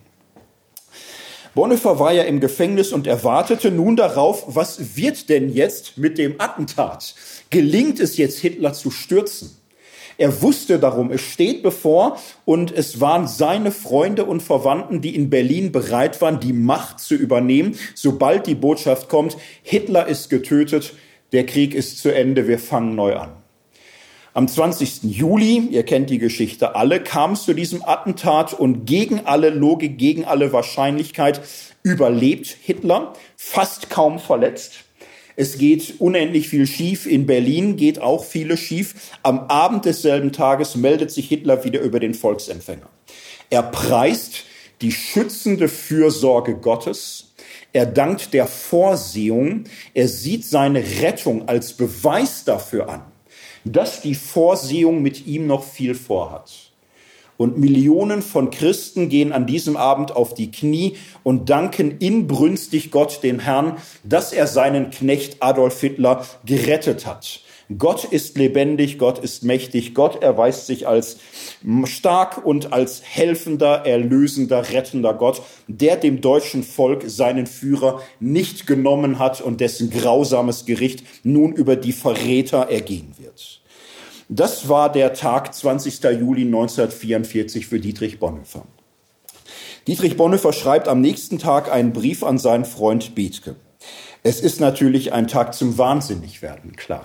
Bonhoeffer war ja im Gefängnis und erwartete nun darauf, was wird denn jetzt mit dem Attentat? Gelingt es jetzt, Hitler zu stürzen? Er wusste darum, es steht bevor und es waren seine Freunde und Verwandten, die in Berlin bereit waren, die Macht zu übernehmen, sobald die Botschaft kommt, Hitler ist getötet, der Krieg ist zu Ende, wir fangen neu an. Am 20. Juli, ihr kennt die Geschichte alle, kam es zu diesem Attentat und gegen alle Logik, gegen alle Wahrscheinlichkeit überlebt Hitler, fast kaum verletzt. Es geht unendlich viel schief. In Berlin geht auch vieles schief. Am Abend desselben Tages meldet sich Hitler wieder über den Volksempfänger. Er preist die schützende Fürsorge Gottes. Er dankt der Vorsehung. Er sieht seine Rettung als Beweis dafür an, dass die Vorsehung mit ihm noch viel vorhat. Und Millionen von Christen gehen an diesem Abend auf die Knie und danken inbrünstig Gott, dem Herrn, dass er seinen Knecht Adolf Hitler gerettet hat. Gott ist lebendig, Gott ist mächtig, Gott erweist sich als stark und als helfender, erlösender, rettender Gott, der dem deutschen Volk seinen Führer nicht genommen hat und dessen grausames Gericht nun über die Verräter ergehen wird. Das war der Tag 20. Juli 1944 für Dietrich Bonhoeffer. Dietrich Bonhoeffer schreibt am nächsten Tag einen Brief an seinen Freund Bethke. Es ist natürlich ein Tag zum Wahnsinnigwerden, klar.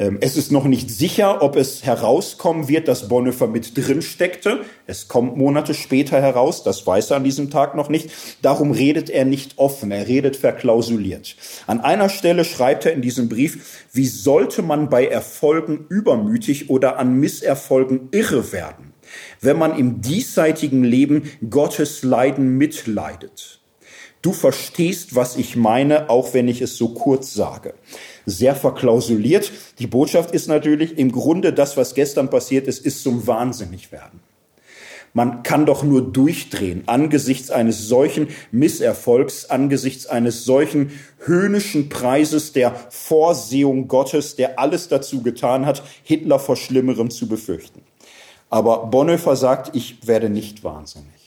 Ähm, es ist noch nicht sicher, ob es herauskommen wird, dass Bonhoeffer mit drin steckte. Es kommt Monate später heraus, das weiß er an diesem Tag noch nicht. Darum redet er nicht offen, er redet verklausuliert. An einer Stelle schreibt er in diesem Brief, wie sollte man bei Erfolgen übermütig oder an Misserfolgen irre werden, wenn man im diesseitigen Leben Gottes Leiden mitleidet. Du verstehst, was ich meine, auch wenn ich es so kurz sage. Sehr verklausuliert. Die Botschaft ist natürlich, im Grunde das, was gestern passiert ist, ist zum Wahnsinnigwerden. Man kann doch nur durchdrehen angesichts eines solchen Misserfolgs, angesichts eines solchen höhnischen Preises der Vorsehung Gottes, der alles dazu getan hat, Hitler vor Schlimmerem zu befürchten. Aber Bonhoeffer sagt, ich werde nicht wahnsinnig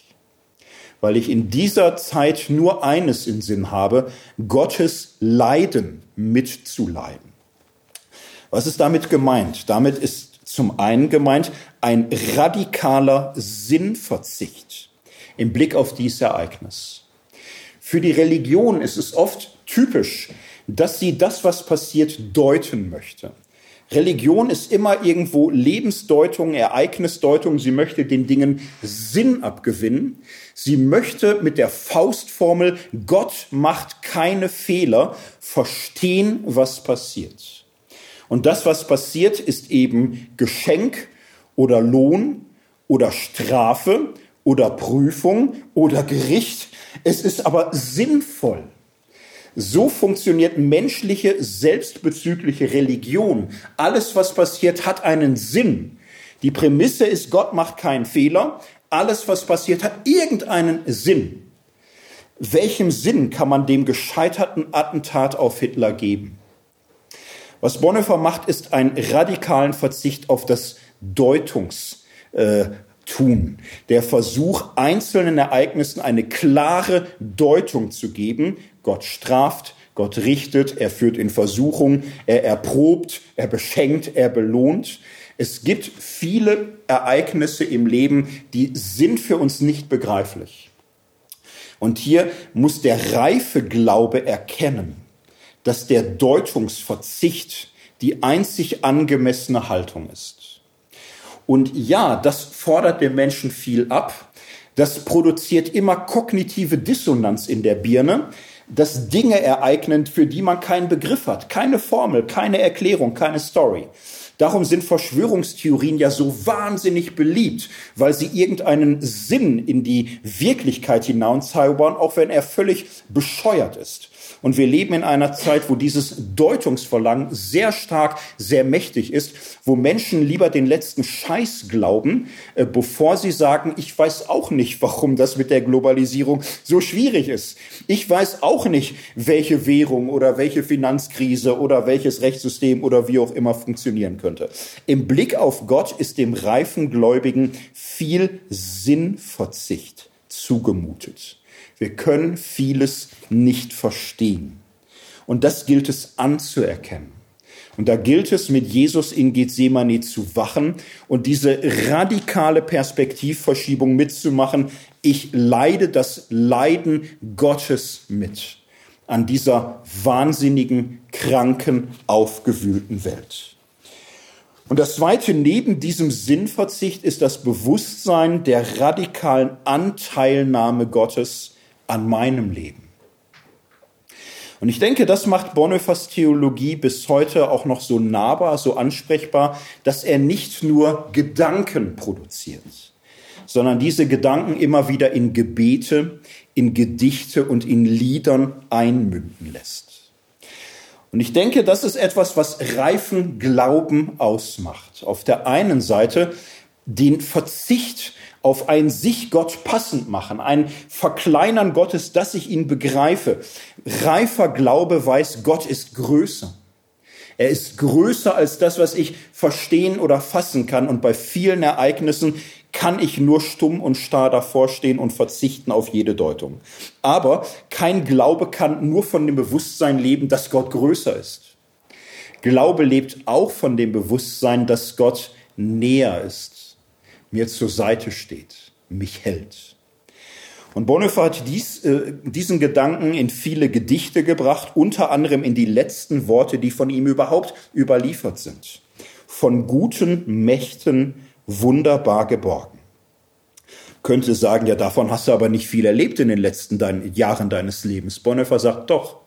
weil ich in dieser Zeit nur eines im Sinn habe, Gottes Leiden mitzuleiden. Was ist damit gemeint? Damit ist zum einen gemeint ein radikaler Sinnverzicht im Blick auf dieses Ereignis. Für die Religion ist es oft typisch, dass sie das, was passiert, deuten möchte. Religion ist immer irgendwo Lebensdeutung, Ereignisdeutung. Sie möchte den Dingen Sinn abgewinnen. Sie möchte mit der Faustformel Gott macht keine Fehler verstehen, was passiert. Und das, was passiert, ist eben Geschenk oder Lohn oder Strafe oder Prüfung oder Gericht. Es ist aber sinnvoll. So funktioniert menschliche, selbstbezügliche Religion. Alles, was passiert, hat einen Sinn. Die Prämisse ist, Gott macht keinen Fehler. Alles, was passiert, hat irgendeinen Sinn. Welchem Sinn kann man dem gescheiterten Attentat auf Hitler geben? Was Bonhoeffer macht, ist einen radikalen Verzicht auf das Deutungstun. Der Versuch, einzelnen Ereignissen eine klare Deutung zu geben, Gott straft, Gott richtet, er führt in Versuchung, er erprobt, er beschenkt, er belohnt. Es gibt viele Ereignisse im Leben, die sind für uns nicht begreiflich. Und hier muss der reife Glaube erkennen, dass der Deutungsverzicht die einzig angemessene Haltung ist. Und ja, das fordert dem Menschen viel ab. Das produziert immer kognitive Dissonanz in der Birne dass Dinge ereignen, für die man keinen Begriff hat, keine Formel, keine Erklärung, keine Story. Darum sind Verschwörungstheorien ja so wahnsinnig beliebt, weil sie irgendeinen Sinn in die Wirklichkeit hinauszaubern, auch wenn er völlig bescheuert ist. Und wir leben in einer Zeit, wo dieses Deutungsverlangen sehr stark, sehr mächtig ist, wo Menschen lieber den letzten Scheiß glauben, äh, bevor sie sagen, ich weiß auch nicht, warum das mit der Globalisierung so schwierig ist. Ich weiß auch nicht, welche Währung oder welche Finanzkrise oder welches Rechtssystem oder wie auch immer funktionieren könnte. Im Blick auf Gott ist dem reifen Gläubigen viel Sinnverzicht zugemutet. Wir können vieles nicht verstehen. Und das gilt es anzuerkennen. Und da gilt es, mit Jesus in Gethsemane zu wachen und diese radikale Perspektivverschiebung mitzumachen. Ich leide das Leiden Gottes mit an dieser wahnsinnigen, kranken, aufgewühlten Welt. Und das zweite neben diesem Sinnverzicht ist das Bewusstsein der radikalen Anteilnahme Gottes an meinem Leben. Und ich denke, das macht Bonhoeffers Theologie bis heute auch noch so nahbar, so ansprechbar, dass er nicht nur Gedanken produziert, sondern diese Gedanken immer wieder in Gebete, in Gedichte und in Liedern einmünden lässt. Und ich denke, das ist etwas, was reifen Glauben ausmacht. Auf der einen Seite den Verzicht auf ein sich Gott passend machen, ein Verkleinern Gottes, dass ich ihn begreife. Reifer Glaube weiß, Gott ist größer. Er ist größer als das, was ich verstehen oder fassen kann. Und bei vielen Ereignissen kann ich nur stumm und starr davor stehen und verzichten auf jede Deutung. Aber kein Glaube kann nur von dem Bewusstsein leben, dass Gott größer ist. Glaube lebt auch von dem Bewusstsein, dass Gott näher ist mir zur Seite steht, mich hält. Und Bonhoeffer hat dies, äh, diesen Gedanken in viele Gedichte gebracht, unter anderem in die letzten Worte, die von ihm überhaupt überliefert sind. Von guten Mächten wunderbar geborgen. Könnte sagen, ja, davon hast du aber nicht viel erlebt in den letzten dein, Jahren deines Lebens. Bonhoeffer sagt, doch,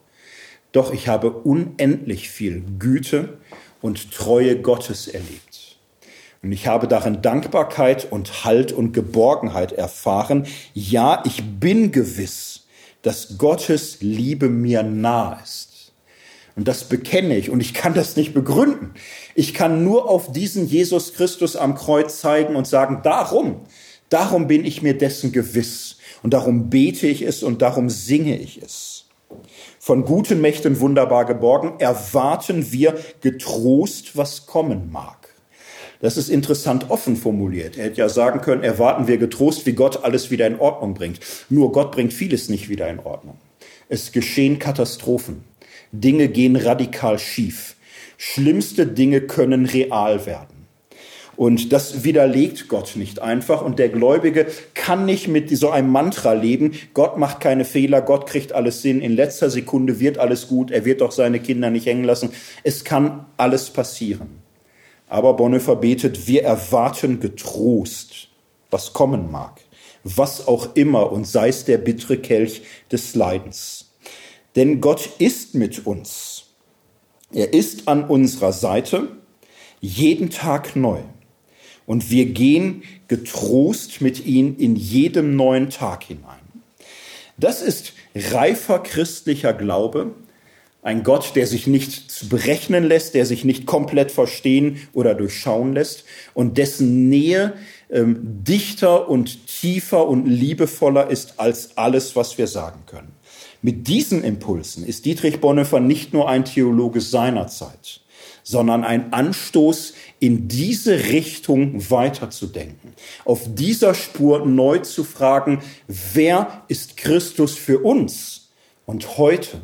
doch, ich habe unendlich viel Güte und Treue Gottes erlebt. Und ich habe darin Dankbarkeit und Halt und Geborgenheit erfahren. Ja, ich bin gewiss, dass Gottes Liebe mir nah ist. Und das bekenne ich und ich kann das nicht begründen. Ich kann nur auf diesen Jesus Christus am Kreuz zeigen und sagen, darum, darum bin ich mir dessen gewiss. Und darum bete ich es und darum singe ich es von guten Mächten wunderbar geborgen, erwarten wir getrost, was kommen mag. Das ist interessant offen formuliert. Er hätte ja sagen können, erwarten wir getrost, wie Gott alles wieder in Ordnung bringt. Nur Gott bringt vieles nicht wieder in Ordnung. Es geschehen Katastrophen. Dinge gehen radikal schief. Schlimmste Dinge können real werden. Und das widerlegt Gott nicht einfach. Und der Gläubige kann nicht mit so einem Mantra leben. Gott macht keine Fehler. Gott kriegt alles Sinn. In letzter Sekunde wird alles gut. Er wird doch seine Kinder nicht hängen lassen. Es kann alles passieren. Aber Bonhoeffer betet, wir erwarten getrost, was kommen mag. Was auch immer und sei es der bittere Kelch des Leidens. Denn Gott ist mit uns. Er ist an unserer Seite jeden Tag neu. Und wir gehen getrost mit ihm in jedem neuen Tag hinein. Das ist reifer christlicher Glaube, ein Gott, der sich nicht berechnen lässt, der sich nicht komplett verstehen oder durchschauen lässt und dessen Nähe ähm, dichter und tiefer und liebevoller ist als alles, was wir sagen können. Mit diesen Impulsen ist Dietrich Bonhoeffer nicht nur ein Theologe seiner Zeit, sondern ein Anstoß in diese Richtung weiterzudenken, auf dieser Spur neu zu fragen, wer ist Christus für uns und heute?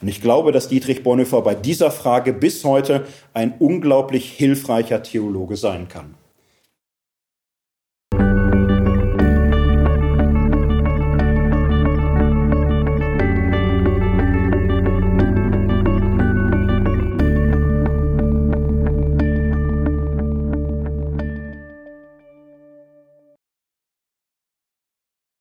Und ich glaube, dass Dietrich Bonhoeffer bei dieser Frage bis heute ein unglaublich hilfreicher Theologe sein kann.